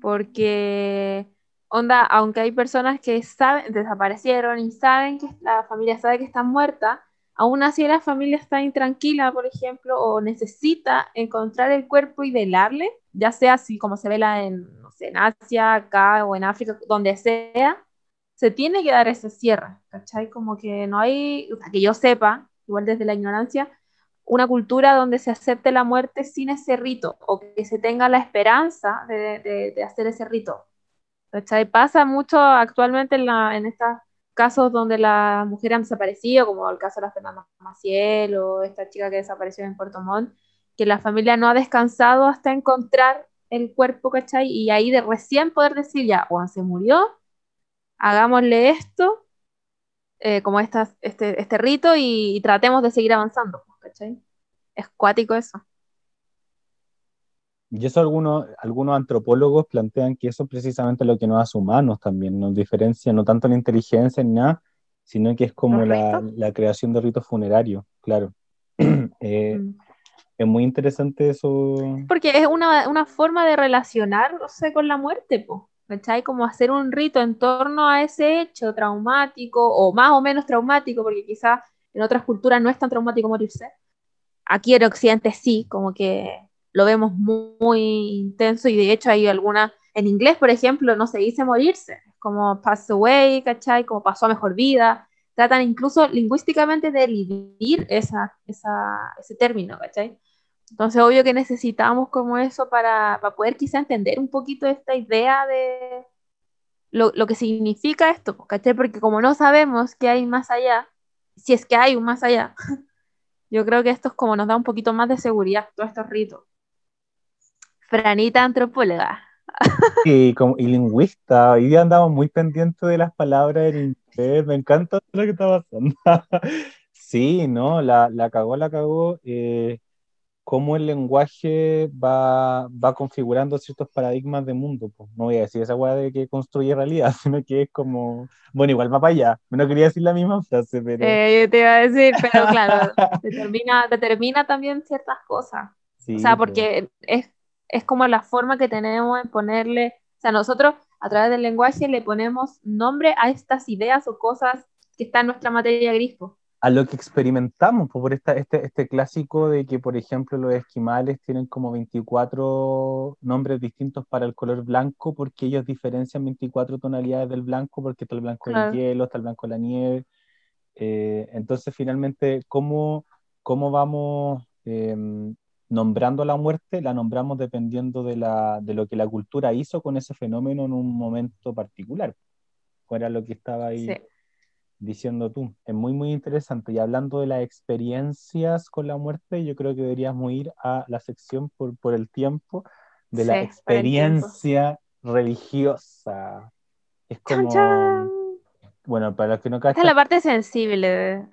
Porque, onda, aunque hay personas que saben, desaparecieron y saben que la familia sabe que están muerta, aún así la familia está intranquila, por ejemplo, o necesita encontrar el cuerpo y velarle, ya sea así como se vela en, en Asia, acá o en África, donde sea, se tiene que dar ese cierre, ¿cachai? Como que no hay, que yo sepa, igual desde la ignorancia, una cultura donde se acepte la muerte sin ese rito o que se tenga la esperanza de, de, hacer ese rito. ¿Cachai? Pasa mucho actualmente en, la, estos casos donde las mujeres han desaparecido, como el caso de la Fernanda Maciel o esta chica que desapareció en Puerto Montt, que la familia no ha descansado hasta encontrar el cuerpo, ¿cachai? Y ahí de recién poder decir ya, Juan se murió, hagámosle esto, eh, como este, este rito y, tratemos de seguir avanzando, ¿cachai? Es cuático eso. Y eso algunos, algunos antropólogos plantean que eso es precisamente lo que nos hace humanos también, nos diferencia no tanto la inteligencia ni nada, sino que es como la, la, creación de ritos funerarios, claro. Eh, mm. Es muy interesante eso. Porque es una, una forma de relacionarse con la muerte, po. ¿cachai? Como hacer un rito en torno a ese hecho traumático o más o menos traumático, porque quizás en otras culturas no es tan traumático morirse. Aquí en Occidente sí, como que lo vemos muy, intenso y de hecho hay alguna, en inglés por ejemplo, no se dice morirse, como pass away, ¿cachai? Como pasó a mejor vida. Tratan incluso lingüísticamente de eliminar esa, esa, ese término, ¿cachai? Entonces, obvio que necesitamos como eso para, para poder quizá entender un poquito esta idea de lo, lo, que significa esto, ¿cachai? Porque como no sabemos qué hay más allá, si es que hay un más allá, yo creo que esto es como nos da un poquito más de seguridad, todos estos ritos. Franita antropóloga. Sí, como, y lingüista. Hoy día andamos muy pendientes de las palabras en inglés. Me encanta lo que está pasando. Sí, no, la, la cagó, la cagó. Eh, cómo el lenguaje va, va configurando ciertos paradigmas de mundo. Pues. No voy a decir esa weá de que construye realidad, sino que es como, bueno, igual va para allá. No quería decir la misma frase, pero... Eh, yo te iba a decir, pero claro, determina, determina también ciertas cosas. o sea, porque es, es como la forma que tenemos en ponerle, o sea, nosotros a través del lenguaje le ponemos nombre a estas ideas o cosas que están en nuestra materia gris a lo que experimentamos, por esta, este, este clásico de que, por ejemplo, los esquimales tienen como 24 nombres distintos para el color blanco, porque ellos diferencian 24 tonalidades del blanco, porque está el blanco del hielo, está el blanco de la nieve. Eh, entonces, finalmente, ¿cómo, cómo vamos em, nombrando la muerte? La nombramos dependiendo de, la, de lo que la cultura hizo con ese fenómeno en un momento particular. ¿Cuál era lo que estaba ahí? Sí diciendo tú. Es muy, muy interesante. Y hablando de las experiencias con la muerte, yo creo que deberíamos ir a la sección por, por el tiempo de la experiencia religiosa. Es como... Bueno, para los que no cachan... Es la parte sensible.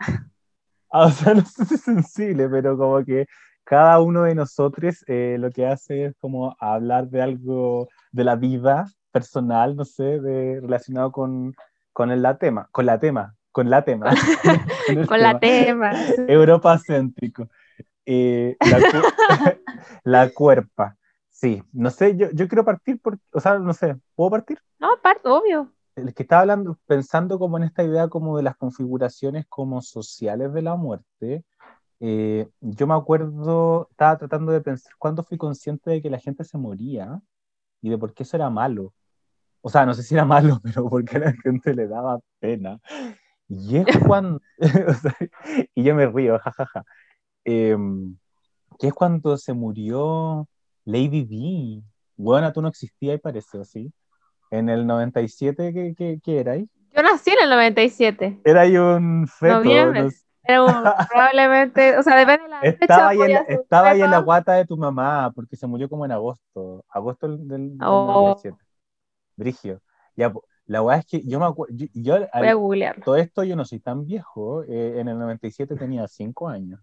Ah, o sea, no sé si sensible, pero como que cada uno de nosotros eh, lo que hace es como hablar de algo de la vida personal, no sé, de, relacionado con, con la tema, con la tema, con la tema. con, la tema. Europa céntrico. Eh, la, cuerpa. Sí, no sé, yo, yo quiero partir por, o sea, no sé, ¿puedo partir? No, parto, obvio. El que estaba hablando, pensando como en esta idea como de las configuraciones como sociales de la muerte, eh, yo me acuerdo, estaba tratando de pensar cuándo fui consciente de que la gente se moría y de por qué eso era malo. O sea, no sé si era malo, pero porque a la gente le daba pena. Y es cuando, y yo me río, jajaja, em, que es cuando se murió Lady D. Bueno, tú no existías y parece, ¿sí? En el 97, ¿qué, qué, qué era ahí? Yo nací en el 97. Era ahí un feto. probablemente, o sea, depende de la Estaba, ahí en, estaba ahí en la guata de tu mamá, porque se murió como en agosto, agosto del, del, oh. Brigio. Ya, la weá es que yo me acuerdo, yo, Voy a googlear. todo esto yo no soy tan viejo, eh, en el 97 tenía 5 años.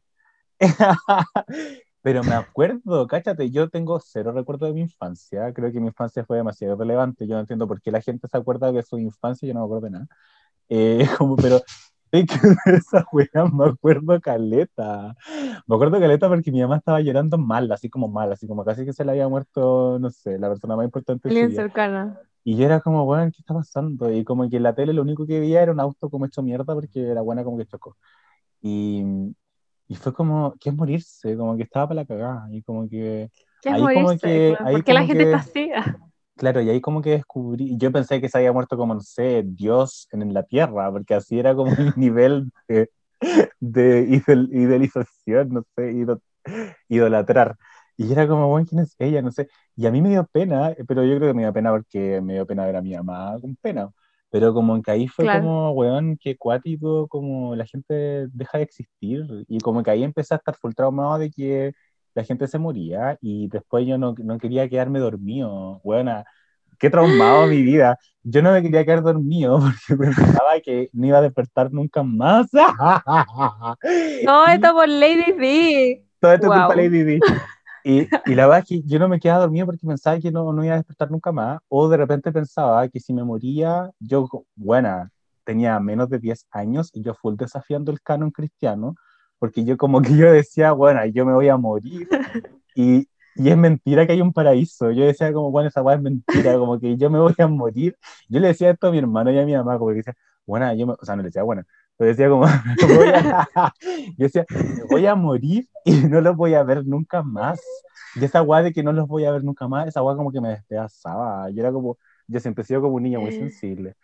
Pero me acuerdo, cáchate, yo tengo cero recuerdo de mi infancia. Creo que mi infancia fue demasiado relevante. Yo no entiendo por qué la gente se acuerda de su infancia, yo no me acuerdo de nada. Eh, como, pero de esa wea me acuerdo caleta. Me acuerdo caleta porque mi mamá estaba llorando mal, así como mal, así como casi que se le había muerto, no sé, la persona más importante cercana. Y yo era como, bueno, ¿qué está pasando? Y como que en la tele lo único que veía era un auto como hecho mierda porque la buena como que chocó. Y, y fue como, ¿qué es morirse? Como que estaba para la cagada. Y como que. ¿Qué es ahí morirse? Como que, ahí ¿Por qué la gente está ciega? Claro, y ahí como que descubrí, yo pensé que se había muerto como, no sé, Dios en la tierra, porque así era como el nivel de, de idealización, no sé, idolatrar. Y era como, bueno, ¿quién es ella? No sé. Y a mí me dio pena, pero yo creo que me dio pena porque me dio pena ver a mi mamá con pena. Pero como que ahí fue como, weón, qué cuático, como la gente deja de existir. Y como que ahí empecé a estar full traumado de que la gente se moría y después yo no, no quería quedarme dormido. Weón, qué traumado mi vida. Yo no me quería quedar dormido porque pensaba que no iba a despertar nunca más. no, esto por Lady D. Todo esto es por Lady D. Y, y, la verdad es que yo no me quedaba dormido porque pensaba que no, no iba a despertar nunca más, o de repente pensaba que si me moría, yo, buena, tenía menos de 10 años y yo fui desafiando el canon cristiano, porque yo como que yo decía, bueno, yo me voy a morir, y, y es mentira que hay un paraíso. Yo decía como, bueno, esa weá es mentira, como que yo me voy a morir. Yo le decía esto a mi hermano y a mi mamá, como que decía, bueno, yo me, o sea, no le decía, bueno, pero decía como, voy a, yo decía, me voy a morir y no los voy a ver nunca más. Y esa guay de que no los voy a ver nunca más, esa guay como que me despedazaba. Yo era como, yo siempre he sido como un niño muy sensible.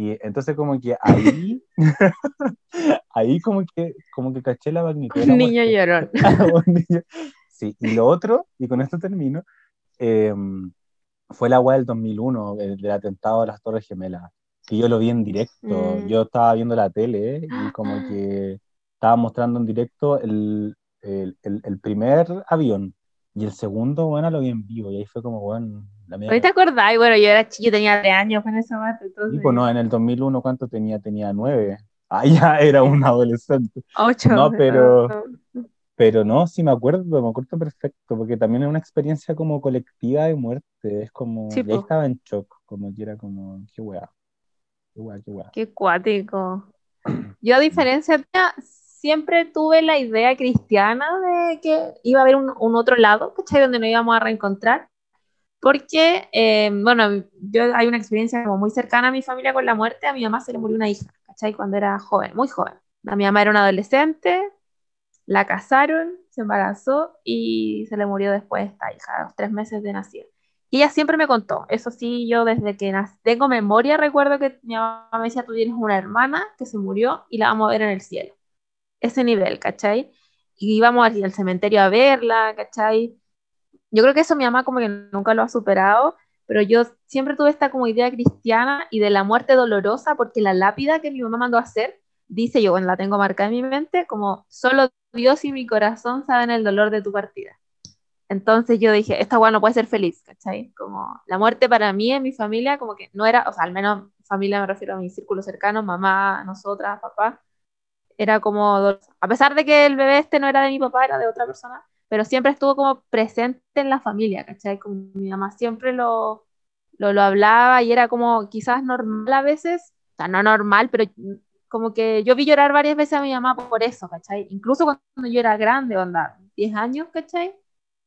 Y entonces como que ahí, ahí como que, como que caché la magnitud. Un niño llorón. sí, y lo otro, y con esto termino, eh, fue la guay del 2001, del atentado de las Torres Gemelas que yo lo vi en directo. Mm. Yo estaba viendo la tele y como ah. que estaba mostrando en directo el, el, el, primer avión y el segundo, bueno, lo vi en vivo y ahí fue como, bueno, la ¿Te acordás? Bueno, yo era chico, tenía tres años en esa parte. Entonces... Y pues no, en el 2001, ¿cuánto tenía? Tenía nueve. Ah, ya era un adolescente. Ocho. No, pero, pero no, sí me acuerdo, me acuerdo perfecto, porque también es una experiencia como colectiva de muerte. Es como, y ahí estaba en shock, como que era como, qué weá. Qué cuático. Yo, a diferencia mía, siempre tuve la idea cristiana de que iba a haber un, otro lado, ¿cachai? Donde nos íbamos a reencontrar. Porque, eh, bueno, yo hay una experiencia como muy cercana a mi familia con la muerte. A mi mamá se le murió una hija, ¿cachai? Cuando era joven, muy joven. A mi mamá era una adolescente, la casaron, se embarazó y se le murió después esta hija, a los tres meses de nacida. Y ella siempre me contó, eso sí, yo desde que tengo memoria recuerdo que mi mamá me decía, tú tienes una hermana que se murió y la vamos a ver en el cielo. Ese nivel, ¿cachai? Y íbamos al cementerio a verla, ¿cachai? Yo creo que eso mi mamá como que nunca lo ha superado, pero yo siempre tuve esta como idea cristiana y de la muerte dolorosa, porque la lápida que mi mamá mandó a hacer, dice yo, bueno, la tengo marcada en mi mente, como solo Dios y mi corazón saben el dolor de tu partida. Entonces yo dije, esta weá no puede ser feliz, ¿cachai? Como la muerte para mí en mi familia, como que no era, o sea, al menos familia me refiero a mi círculo cercano, mamá, nosotras, papá, era como, a pesar de que el bebé este no era de mi papá, era de otra persona, pero siempre estuvo como presente en la familia, ¿cachai? Como mi mamá siempre lo, lo, lo hablaba y era como quizás normal a veces, o sea, no normal, pero como que yo vi llorar varias veces a mi mamá por eso, ¿cachai? Incluso cuando yo era grande, onda, 10 años, ¿cachai?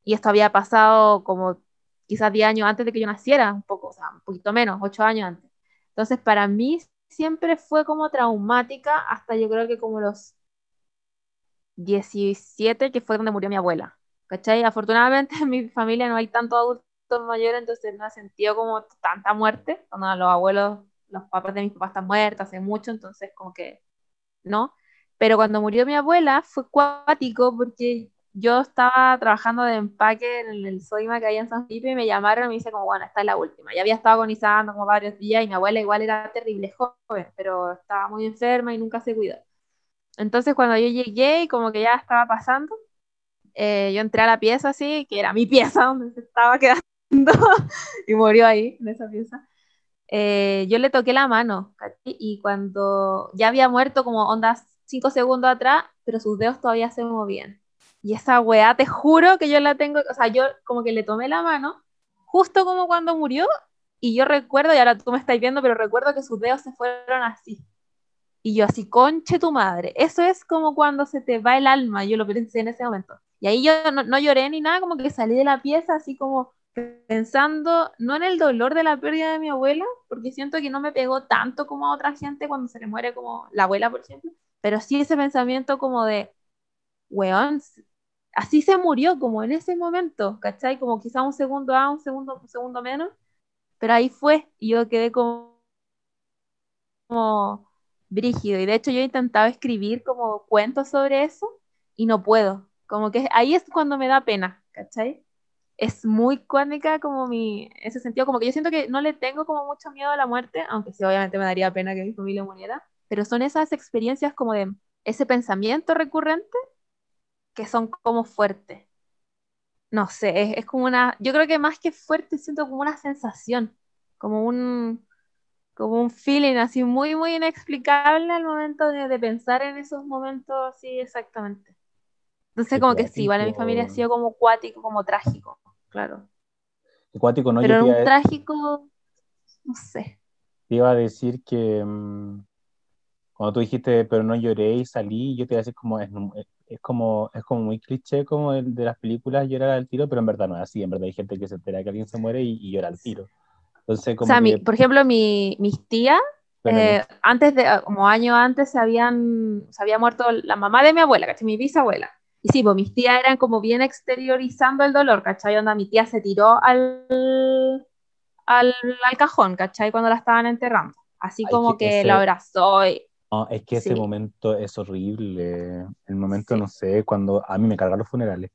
y esto había pasado como quizás 10 años antes de que yo naciera, un poco, o sea, un poquito menos, 8 años antes. Entonces, para mí siempre fue como traumática hasta yo creo que como los 17, que fue donde murió mi abuela. ¿Cachai? Afortunadamente en mi familia no hay tantos adultos mayores, entonces no he sentido como tanta muerte. Cuando los abuelos, los papás de mis papás están muertos hace mucho, entonces como que no. Pero cuando murió mi abuela fue cuático porque yo estaba trabajando de empaque en el Soima que había en San Felipe y me llamaron y me dice como, bueno, esta es la última. Ya había estado agonizando como varios días y mi abuela igual era terrible joven, pero estaba muy enferma y nunca se cuidó. Entonces cuando yo llegué y como que ya estaba pasando, eh, yo entré a la pieza así, que era mi pieza donde se estaba quedando, y murió ahí, en esa pieza. Eh, yo le toqué la mano, y cuando ya había muerto como ondas cinco segundos atrás, pero sus dedos todavía se movían. Y esa weá, te juro que yo la tengo, o sea, yo como que le tomé la mano, justo como cuando murió, y yo recuerdo, y ahora tú me estás viendo, pero recuerdo que sus dedos se fueron así. Y yo así, conche tu madre. Eso es como cuando se te va el alma, yo lo pensé en ese momento. Y ahí yo no, lloré ni nada, como que salí de la pieza así como pensando, no en el dolor de la pérdida de mi abuela, porque siento que no me pegó tanto como a otra gente cuando se le muere como la abuela, por ejemplo, pero sí ese pensamiento como de, weón, así se murió, como en ese momento, ¿cachai? Como quizá un segundo a un segundo, un segundo menos, pero ahí fue, y yo quedé como brígido, y de hecho yo he intentado escribir como cuentos sobre eso, y no puedo, como que ahí es cuando me da pena, ¿cachai? Es muy cuántica como mi, ese sentido, como que yo siento que no le tengo como mucho miedo a la muerte, aunque sí obviamente me daría pena que mi familia muriera, pero son esas experiencias como de ese pensamiento recurrente que son como fuertes. No sé, es, como una, yo creo que más que fuerte siento como una sensación, como un, como un feeling así muy, muy inexplicable al momento de, pensar en esos momentos así exactamente. Entonces como que sí, vale, mi familia ha sido como cuático, como trágico, claro. Cuático, ¿no? Pero un trágico, no sé. Te iba a decir que mm, cuando tú dijiste, pero no lloré y salí, yo te iba a decir como, es, es como, es como muy cliché como de, de, las películas llorar al tiro, pero en verdad no es así, en verdad hay gente que se entera que alguien se muere y, llora al tiro. Entonces, como o sea, por ejemplo, mi, mis tías, eh, antes de, como años antes, se habían, se había muerto la mamá de mi abuela, ¿cachai? Mi bisabuela. Y sí, pues mis tías eran como bien exteriorizando el dolor, ¿cachai? Onda, mi tía se tiró al, al, al cajón, ¿cachai? Cuando la estaban enterrando. Así como que, la abrazó y no, es que ese momento es horrible. El momento, no sé, cuando a mí me cargan los funerales.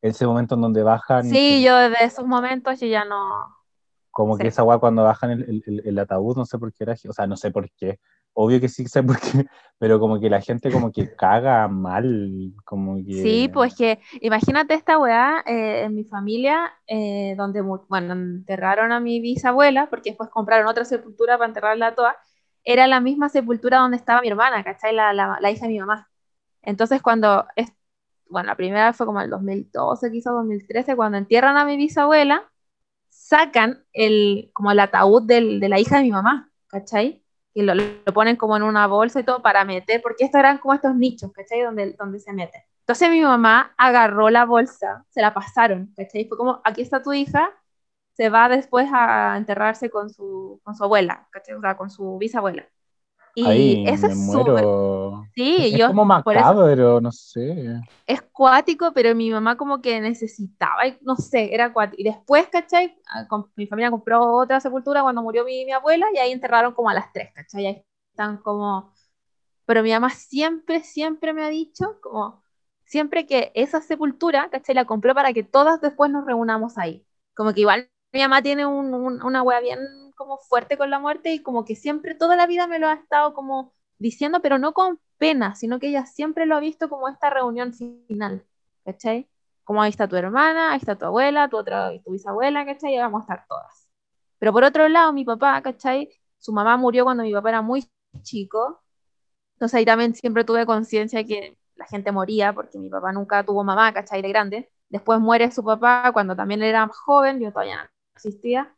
Ese momento en donde bajan. Sí, yo desde esos momentos yo ya no. Como que esa agua cuando bajan el, el, el, ataúd, no sé por qué era. O sea, no sé por qué. Obvio que sí sé por qué, pero como que la gente como que caga mal. Como que... Sí, pues que imagínate esta weá eh, en mi familia, eh, donde, bueno, enterraron a mi bisabuela, porque después compraron otra sepultura para enterrarla toda era la misma sepultura donde estaba mi hermana, ¿cachai? La, la, hija de mi mamá. Entonces cuando, bueno, la primera fue como el 2012, quizás 2013, cuando entierran a mi bisabuela, sacan el, como el ataúd de la hija de mi mamá, ¿cachai? Y lo, lo, ponen como en una bolsa y todo para meter, porque estos eran como estos nichos, ¿cachai? Donde, donde se mete. Entonces mi mamá agarró la bolsa, se la pasaron, ¿cachai? Fue como, aquí está tu hija, se va después a enterrarse con su, con su abuela, O sea, con su bisabuela. Y eso es súper. Sí, es, yo. como macabro, no sé. Es cuático, pero mi mamá como que necesitaba, no sé, era cuático. Y después, ¿cachai? Ah, mi familia compró otra sepultura cuando murió mi, mi abuela y ahí enterraron como a las tres, ¿cachai? Ahí están como. Pero mi mamá siempre, siempre me ha dicho, como, siempre que esa sepultura, ¿cachai? La compró para que todas después nos reunamos ahí. Como que igual mi mamá tiene una wea bien como fuerte con la muerte y como que siempre toda la vida me lo ha estado como diciendo, pero no con pena, sino que ella siempre lo ha visto como esta reunión final, ¿cachai? Como ahí está tu hermana, ahí está tu abuela, tu otra, tu bisabuela, ¿cachai? Y vamos a estar todas. Pero por otro lado, mi papá, ¿cachai? Su mamá murió cuando mi papá era muy chico, entonces ahí también siempre tuve conciencia que la gente moría, porque mi papá nunca tuvo mamá, ¿cachai? De grande. Después muere su papá cuando también era joven, yo todavía existía.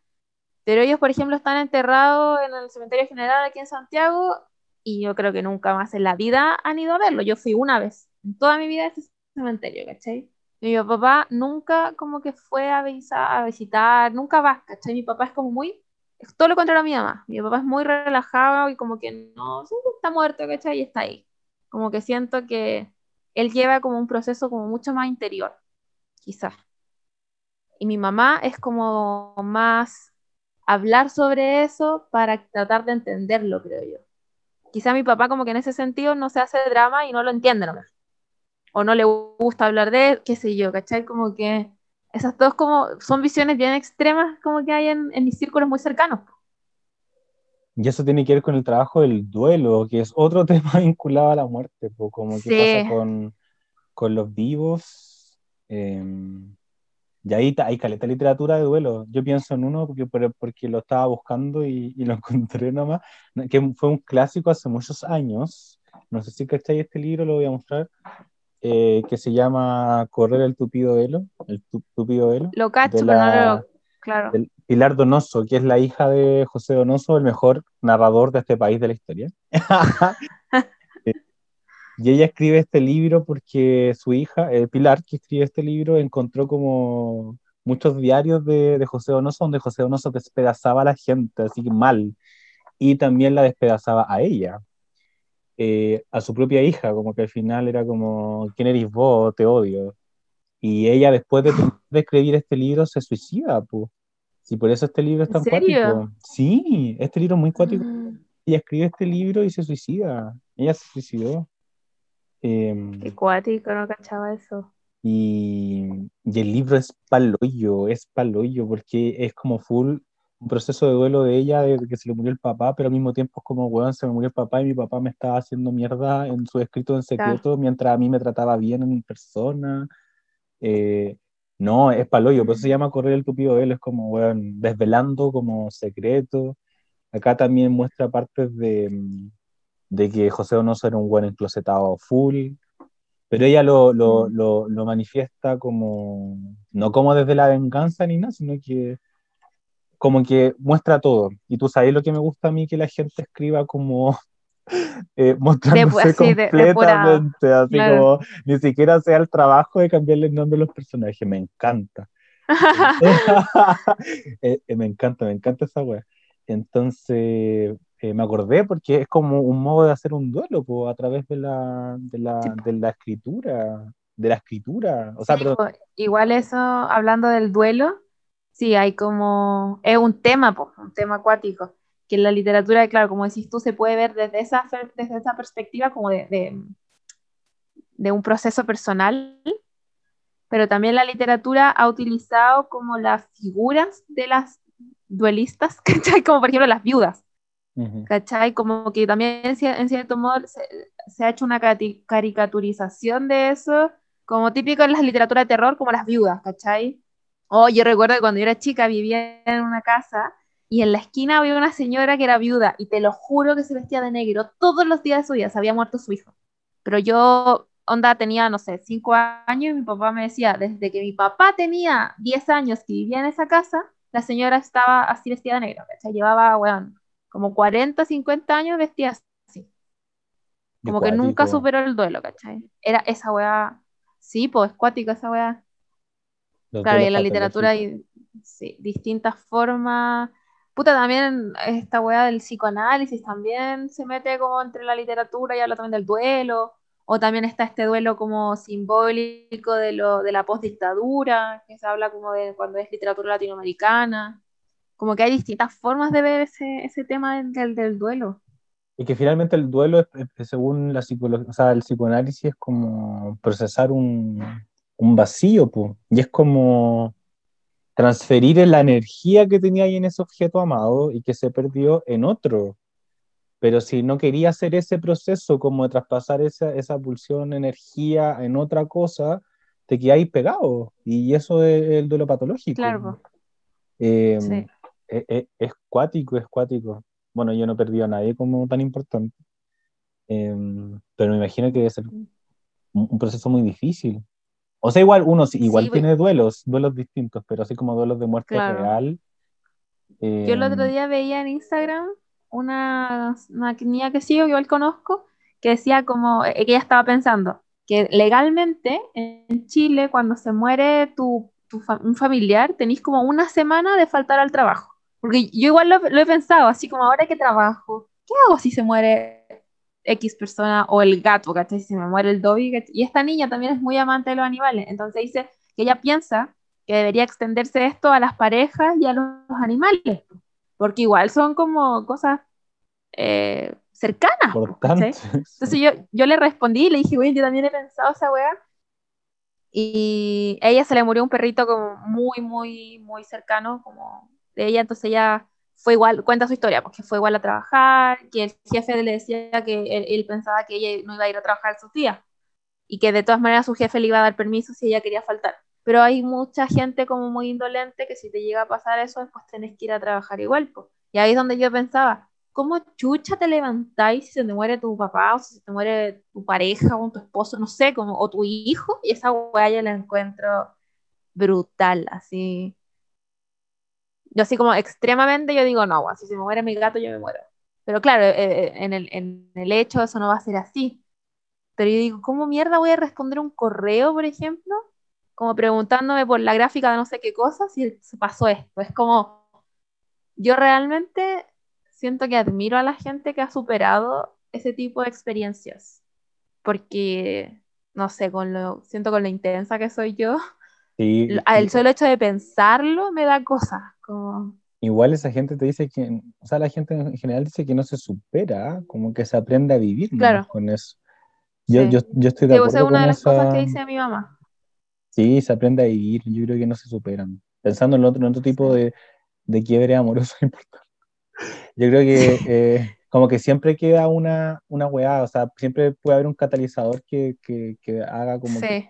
Pero ellos, por ejemplo, están enterrados en el cementerio general aquí en Santiago y yo creo que nunca más en la vida han ido a verlo. Yo fui una vez en toda mi vida a ese cementerio, ¿cachai? mi papá nunca como que fue a, a visitar, nunca va, ¿cachai? Mi papá es como muy, es todo lo contrario a mi mamá. Mi papá es muy relajado y como que no, siempre está muerto, ¿cachai? Y está ahí. Como que siento que él lleva como un proceso como mucho más interior, quizás. Y mi mamá es como más hablar sobre eso para tratar de entenderlo, creo yo. Quizá mi papá como que en ese sentido no se hace drama y no lo entiende nomás. O no le gusta hablar de, qué sé yo, ¿cachai? Como que esas dos como son visiones bien extremas como que hay en, en mis círculos muy cercanos. Y eso tiene que ver con el trabajo del duelo, que es otro tema vinculado a la muerte, como qué pasa con, con, los vivos. Em, y ahí hay caleta literatura de duelo. Yo pienso en uno porque, porque lo estaba buscando y, y, lo encontré nomás, que fue un clásico hace muchos años. No sé si cacháis este libro, lo voy a mostrar. Eh, que se llama Correr el tupido velo. El tupido velo. Lo cacho, pero no lo. Claro. Pilar Donoso, que es la hija de José Donoso, el mejor narrador de este país de la historia. y ella escribe este libro porque su hija, eh, Pilar, que escribe este libro, encontró como muchos diarios de, de, José Donoso donde José Donoso despedazaba a la gente, así que mal, y también la despedazaba a ella, eh, a su propia hija, como que al final era como, ¿quién eres vos? Te odio. Y ella después de, de escribir este libro se suicida, pues. Por eso este libro es tan cuático. Sí, este libro es muy cuático. Ah. Ella escribe este libro y se suicida. Ella se suicidó. Qué cuático, no cachaba eso. Y, y, el libro es paloyo, es paloyo, porque es como full un proceso de duelo de ella, de que se le murió el papá, pero al mismo tiempo es como, weón, se me murió el papá y mi papá me estaba haciendo mierda en su escrito en secreto, mientras a mí me trataba bien en persona. Eh, no, es paloyo, por eso se llama correr el tupido velo, es como, bueno, desvelando como secreto. Acá también muestra partes de, de que José Donoso era un buen enclosetado full, pero ella lo, lo, mm. lo, lo, manifiesta como, no como desde la venganza ni nada, sino que como que muestra todo. Y tú sabes lo que me gusta a mí, que la gente escriba como eh, mostrándose completamente, así como ni siquiera sea el trabajo de cambiarle el nombre a los personajes, me encanta. Eh, eh, me encanta, me encanta esa wea. Entonces eh, me acordé porque es como un modo de hacer un duelo po, a través de la, de la, de la escritura, de la escritura. O sea, pero... Igual eso, hablando del duelo, sí, hay como, es un tema, po, un tema acuático que en la literatura, claro, como decís tú, se puede ver desde esa, desde esa perspectiva como de, de, un proceso personal, pero también la literatura ha utilizado como las figuras de las duelistas. Como por ejemplo las viudas, ¿cachai? Como que también en cierto modo se, ha hecho una caricaturización de eso, como típico en la literatura de terror, como las viudas, ¿cachai? Oh, yo recuerdo que cuando yo era chica vivía en una casa y en la esquina había una señora que era viuda y te lo juro que se vestía de negro todos los días de su vida, se había muerto su hijo. Pero yo, onda, tenía, no sé, cinco años y mi papá me decía, desde que mi papá tenía 10 años que vivía en esa casa, la señora estaba así vestida de negro, sea, Llevaba, weón, como 40, 50 años vestida así. Como que nunca superó el duelo, ¿cachai? Era esa weá, sí, pues, cuática esa weá. claro, y en la literatura hay sí, distintas formas Puta, también esta weá del psicoanálisis también se mete como entre la literatura y habla también del duelo, o también está este duelo como simbólico de, lo, de la postdictadura, que se habla como de cuando es literatura latinoamericana, como que hay distintas formas de ver ese, ese tema del, del, duelo. Y que finalmente el duelo, según la psicología, o sea, el psicoanálisis es como procesar un, un vacío, pues, y es como transferir la energía que tenía ahí en ese objeto amado y que se perdió en otro. Pero si no quería hacer ese proceso como de traspasar esa, esa pulsión, energía en otra cosa, te quedáis pegado. Y eso es el duelo patológico. Claro. Eh, sí. Es, es, es, cuático, es cuático. Bueno, yo no perdí a nadie como tan importante. Eh, pero me imagino que debe ser un, un proceso muy difícil. O sea, igual uno igual pues. tiene duelos, duelos distintos, pero así como duelos de muerte real. Yo el otro em, día veía en Instagram una, una niña que sigo, que igual conozco, que decía como, eh, que ella estaba pensando que legalmente en Chile cuando se muere tu, un familiar tenéis como una semana de faltar al trabajo. Porque yo igual lo, lo he pensado, así como ahora que trabajo, ¿qué hago si se muere X persona o el gato, ¿cachai? Si se me muere el Dobby, Y esta niña también es muy amante de los animales, entonces dice que ella piensa que debería extenderse esto a las parejas y a los animales, porque igual son como cosas eh, cercanas. Entonces yo, yo le respondí y le dije, güey, yo también he pensado esa weá. Y a ella se le murió un perrito como muy, muy, muy cercano, como de ella, entonces ella fue igual, cuenta su historia, porque fue igual a trabajar, que el jefe le decía que él, pensaba que ella no iba a ir a trabajar esos días y que de todas maneras su jefe le iba a dar permiso si ella quería faltar. Pero hay mucha gente como muy indolente que si te llega a pasar eso, después tenés que ir a trabajar igual. Pues. Y ahí es donde yo pensaba, ¿cómo chucha te levantáis si se te muere tu papá o si se te muere tu pareja o tu esposo, no sé, como, o tu hijo? Y esa weá yo la encuentro brutal, así. Yo así como extremadamente yo digo, no, si se me muere mi gato yo me muero. Pero claro, eh, eh, en, el, en el hecho eso no va a ser así. Pero yo digo, ¿cómo mierda voy a responder un correo, por ejemplo? Como preguntándome por la gráfica de no sé qué cosa, si se pasó esto. Es como, yo realmente siento que admiro a la gente que ha superado ese tipo de experiencias. Porque, no sé, con lo, siento con lo intensa que soy yo, el solo hecho de pensarlo me da cosas. Como... Igual esa gente te dice que, o sea, la gente en general dice que no se supera, como que se aprende a vivir con eso. Yo, yo, yo, estoy de acuerdo. Es una de las cosas que dice mi mamá. Sí, se aprende a vivir, yo creo que no se superan. Pensando en otro, en otro tipo de, de quiebre amoroso importante. Yo creo que eh, como que siempre queda una, una weá, o sea, siempre puede haber un catalizador que, que, que haga como sí.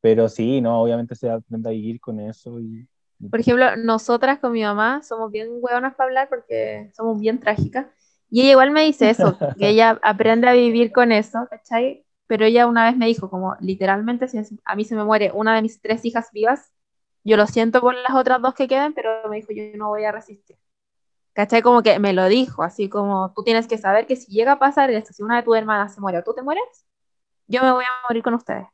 Pero sí, no, obviamente se aprende a vivir con eso. Y, Por ejemplo, nosotras con mi mamá somos bien hueonas para hablar porque somos bien trágicas. Y ella igual me dice eso, que ella aprende a vivir con eso, ¿cachai? Pero ella una vez me dijo, como literalmente, si a mí se me muere una de mis tres hijas vivas, yo lo siento por las otras dos que quedan, pero me dijo, yo no voy a resistir. ¿Cachai? Como que me lo dijo, así como tú tienes que saber que si llega a pasar esto, si una de tus hermanas se muere o tú te mueres, yo me voy a morir con ustedes.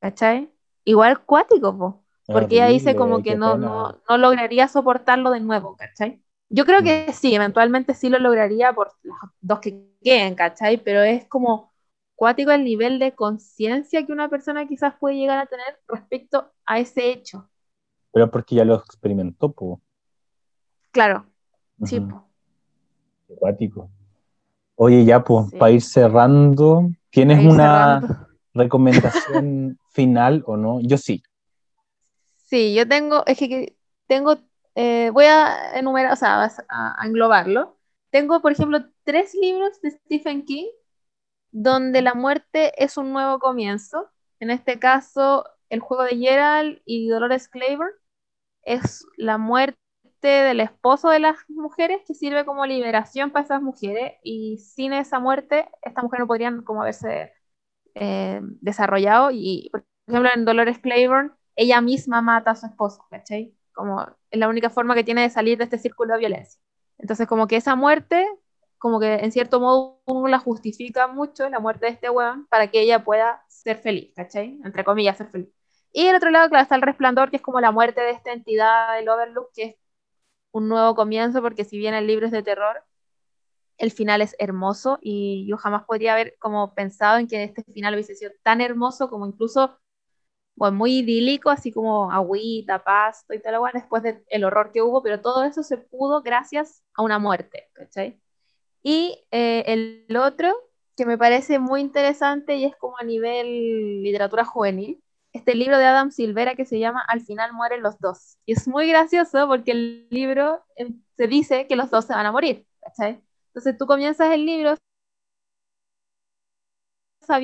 ¿cachai? Igual cuático, porque ella dice como que no, no, no, lograría soportarlo de nuevo, ¿cachai? Yo creo que mm. sí, eventualmente sí lo lograría por los dos que queden, ¿cachai? Pero es como cuático el nivel de conciencia que una persona quizás puede llegar a tener respecto a ese hecho. Pero porque ya lo experimentó, po. Claro, sí, Cuático. Oye, ya, pues, para ir cerrando, ¿tienes una recomendación final o no? Yo sí. Sí, yo tengo, es que tengo, eh, voy a enumerar, o sea, a, englobarlo. Tengo, por ejemplo, tres libros de Stephen King donde la muerte es un nuevo comienzo. En este caso, El juego de Gerald y Dolores Claiborne es la muerte del esposo de las mujeres que sirve como liberación para esas mujeres y sin esa muerte estas mujeres no podrían como haberse eh, desarrollado y, por ejemplo, en Dolores Claiborne, ella misma mata a su esposo, ¿cachai? Como es la única forma que tiene de salir de este círculo de violencia. Entonces, como que esa muerte, como que en cierto modo uno la justifica mucho, la muerte de este weón, para que ella pueda ser feliz, ¿cachai? Entre comillas, ser feliz. Y el otro lado, claro, está el resplandor, que es como la muerte de esta entidad del Overlook, que es un nuevo comienzo, porque si bien el libro es de terror, el final es hermoso y yo jamás podría haber como pensado en que este final hubiese sido tan hermoso como incluso bueno, muy idílico, así como agüita, pasto y tal, después del horror que hubo, pero todo eso se pudo gracias a una muerte, ¿cachai? Y eh, el otro, que me parece muy interesante y es como a nivel literatura juvenil, este libro de Adam Silvera que se llama Al final mueren los dos. Y es muy gracioso porque el libro eh, se dice que los dos se van a morir, ¿cachai? Entonces tú comienzas el libro,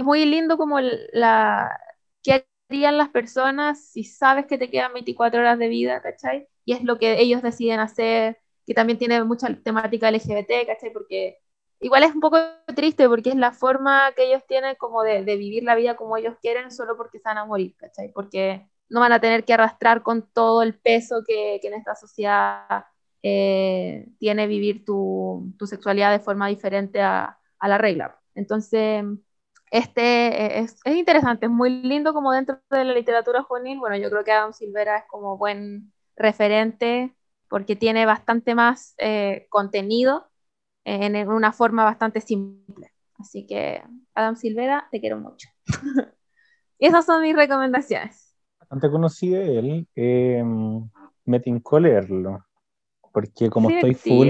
muy lindo como la, qué harían las personas si sabes que te quedan 24 horas de vida, ¿cachai? Y es lo que ellos deciden hacer, que también tiene mucha temática LGBT, ¿cachai? Porque igual es un poco triste porque es la forma que ellos tienen como de, vivir la vida como ellos quieren solo porque se van a morir, ¿cachai? Porque no van a tener que arrastrar con todo el peso que, que en esta sociedad eh, tiene vivir tu, tu, sexualidad de forma diferente a, a la regla. Entonces, este es, es, interesante, es muy lindo como dentro de la literatura juvenil. Bueno, yo creo que Adam Silvera es como buen referente porque tiene bastante más eh, contenido en, en, una forma bastante simple. Así que, Adam Silvera, te quiero mucho. y esas son mis recomendaciones. Bastante conocido él. Eh, me tincó leerlo porque como estoy full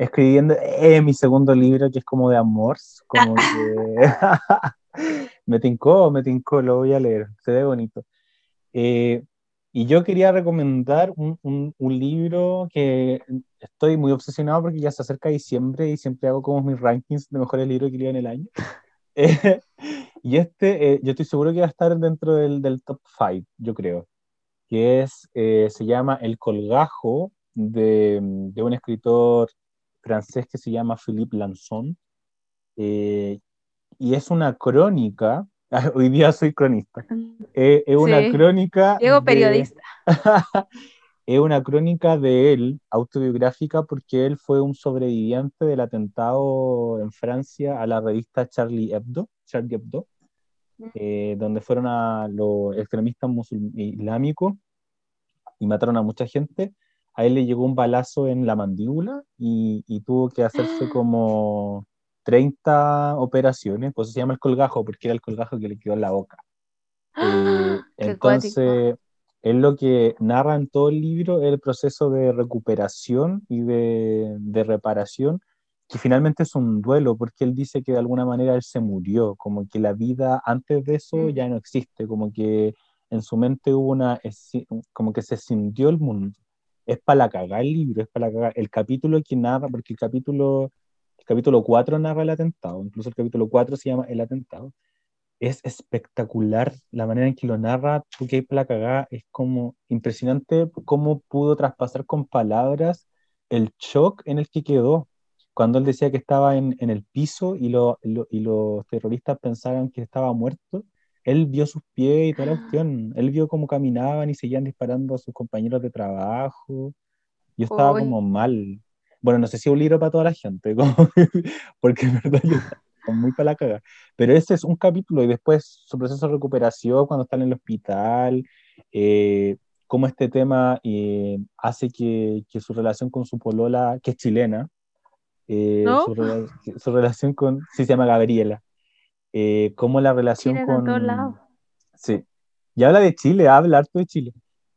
escribiendo eh, mi segundo libro que es como de amor, como que me tincó, me tincó, lo voy a leer, se ve bonito. Eh, Y yo quería recomendar un, un, un, libro que estoy muy obsesionado porque ya se acerca diciembre y siempre hago como mis rankings de mejores libros que leí en el año. y este, eh, yo estoy seguro que va a estar dentro del, del top 5, yo creo, que es, eh, se llama El Colgajo de, de, un escritor francés que se llama Philippe Lanson. Eh, y es una crónica Hoy día soy cronista. Eh, es una crónica. Diego periodista. es una crónica de él, autobiográfica, porque él fue un sobreviviente del atentado en Francia a la revista Charlie Hebdo, Charlie Hebdo eh, donde fueron a los extremistas islámicos y mataron a mucha gente. A él le llegó un balazo en la mandíbula y, y tuvo que hacerse como 30 operaciones, pues se llama el colgajo, porque era el colgajo que le quedó en la boca. Eh, entonces, es lo que narra en todo el libro el proceso de recuperación y de, de, reparación, que finalmente es un duelo, porque él dice que de alguna manera él se murió, como que la vida antes de eso mm. ya no existe, como que en su mente hubo una, como que se sintió el mundo. Es para la cagar el libro, es para la cagar. El capítulo que narra, porque el capítulo capítulo 4 narra el atentado, incluso el capítulo 4 se llama El atentado. Es espectacular la manera en que lo narra, porque hay la cagada, es como impresionante cómo pudo traspasar con palabras el shock en el que quedó. Cuando él decía que estaba en, en el piso y, lo, y los terroristas pensaban que estaba muerto, él vio sus pies y toda la cuestión. Él vio cómo caminaban y seguían disparando a sus compañeros de trabajo. Yo estaba como mal. Bueno, no sé si es un libro para toda la gente, porque en verdad yo estoy muy para la caga. Pero ese es un capítulo y después su proceso de recuperación cuando están en el hospital, eh, cómo este tema eh, hace que, que, su relación con su polola, que es chilena, eh, ¿No? su, su, relación con, sí se llama Gabriela, eh, cómo la relación Chile con... todos lados. Sí, y habla de Chile, habla harto de Chile.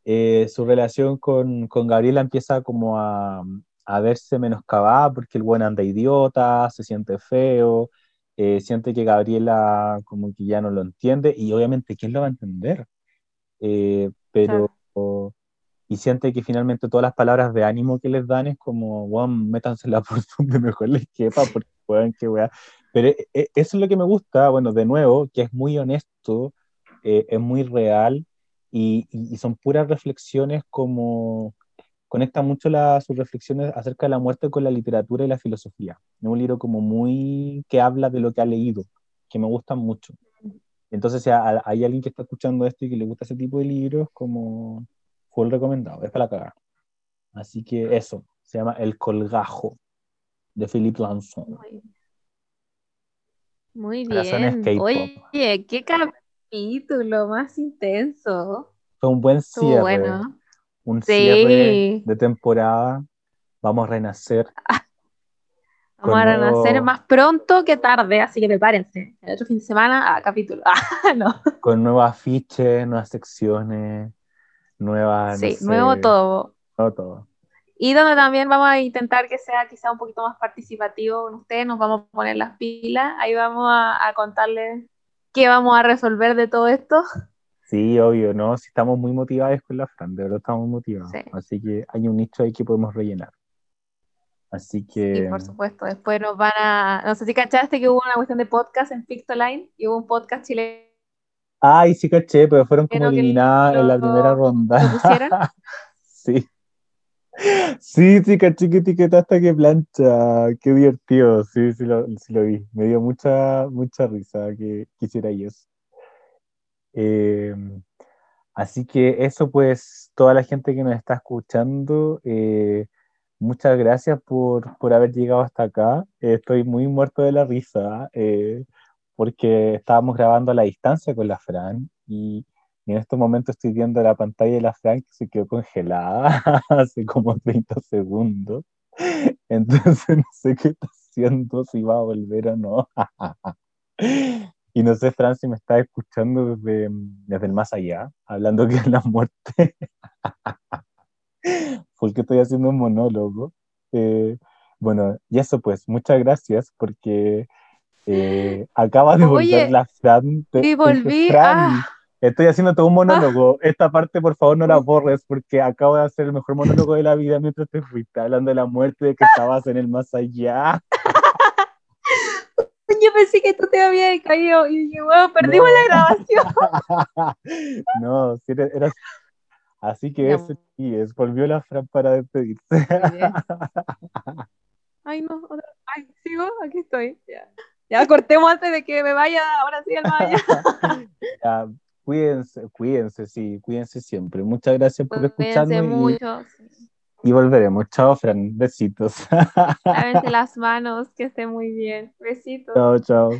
Eh, su relación con, con Gabriela empieza como a, a verse menoscabada porque el buen anda idiota, se siente feo, eh, siente que Gabriela como que ya no lo entiende y obviamente ¿quién lo va a entender? Eh, pero... Claro. Y siente que finalmente todas las palabras de ánimo que les dan es como, bueno, métansela por donde mejor les quepa, porque pueden que wea. Pero eh, eso es lo que me gusta, bueno, de nuevo, que es muy honesto, eh, es muy real y, y, son puras reflexiones como, conecta mucho la, sus reflexiones acerca de la muerte con la literatura y la filosofía. Es un libro como muy que habla de lo que ha leído, que me gusta mucho. Entonces, si hay alguien que está escuchando esto y que le gusta ese tipo de libros, como fue el recomendado, es para cagar. Así que eso, se llama El Colgajo, de Philip Lanson. Muy bien. Oye, qué capítulo más intenso. Fue un buen cierre. Bueno un sí. cierre de temporada. Vamos a renacer. Vamos a renacer nuevo... más pronto que tarde, así que prepárense. El otro fin de semana, a capítulo. Ah, no. Con nuevos afiches, nuevas secciones, nuevas. Sí, no sé, nuevo todo. Nuevo todo. Y donde también vamos a intentar que sea quizá un poquito más participativo con ustedes, nos vamos a poner las pilas, ahí vamos a, a contarles qué vamos a resolver de todo esto. Sí, obvio, ¿no? Si estamos muy motivados con la Fran, de verdad estamos motivados. Sí. Así que hay un nicho ahí que podemos rellenar. Así que. Sí, por supuesto. Después nos van a. No sé si cachaste que hubo una cuestión de podcast en Pictoline y hubo un podcast chileno. Ay, sí caché, pero fueron como eliminadas en la primera ronda. Sí. Sí, sí, caché que etiquetaste que plancha. Qué divertido. Sí, sí lo, sí lo vi. Me dio mucha, mucha risa que quisiera eso. Eh, así que eso pues, toda la gente que nos está escuchando, eh, muchas gracias por, por, haber llegado hasta acá. Estoy muy muerto de la risa eh, porque estábamos grabando a la distancia con la Fran y, y, en estos momentos estoy viendo la pantalla de la Fran que se quedó congelada hace como 30 segundos. Entonces no sé qué está haciendo, si va a volver o no. Y no sé, Fran, si me está escuchando desde, desde el más allá, hablando que es la muerte. porque estoy haciendo un monólogo. Eh, bueno, y eso pues, muchas gracias porque eh, acaba de volver Oye, la Fran. y volví. Fran, ah. Estoy haciendo todo un monólogo. Esta parte, por favor, no la borres porque acabo de hacer el mejor monólogo de la vida mientras te fuiste hablando de la muerte, de que estabas en el más allá. Yo pensé que tú te habías caído y dije, perdimos la grabación. no, si eras... Así que ese sí es, volvió la Fran para despedirse. Ay, no, otra... Ay, sigo, aquí estoy. Ya. ya cortemos antes de que me vaya, ahora sí al ya, cuídense, cuídense, sí, cuídense siempre. Muchas gracias por escucharme. mucho. Y, y volveremos. Chao, Fran. Besitos. Lávense las manos, que esté muy bien. Besitos. Chao, chao.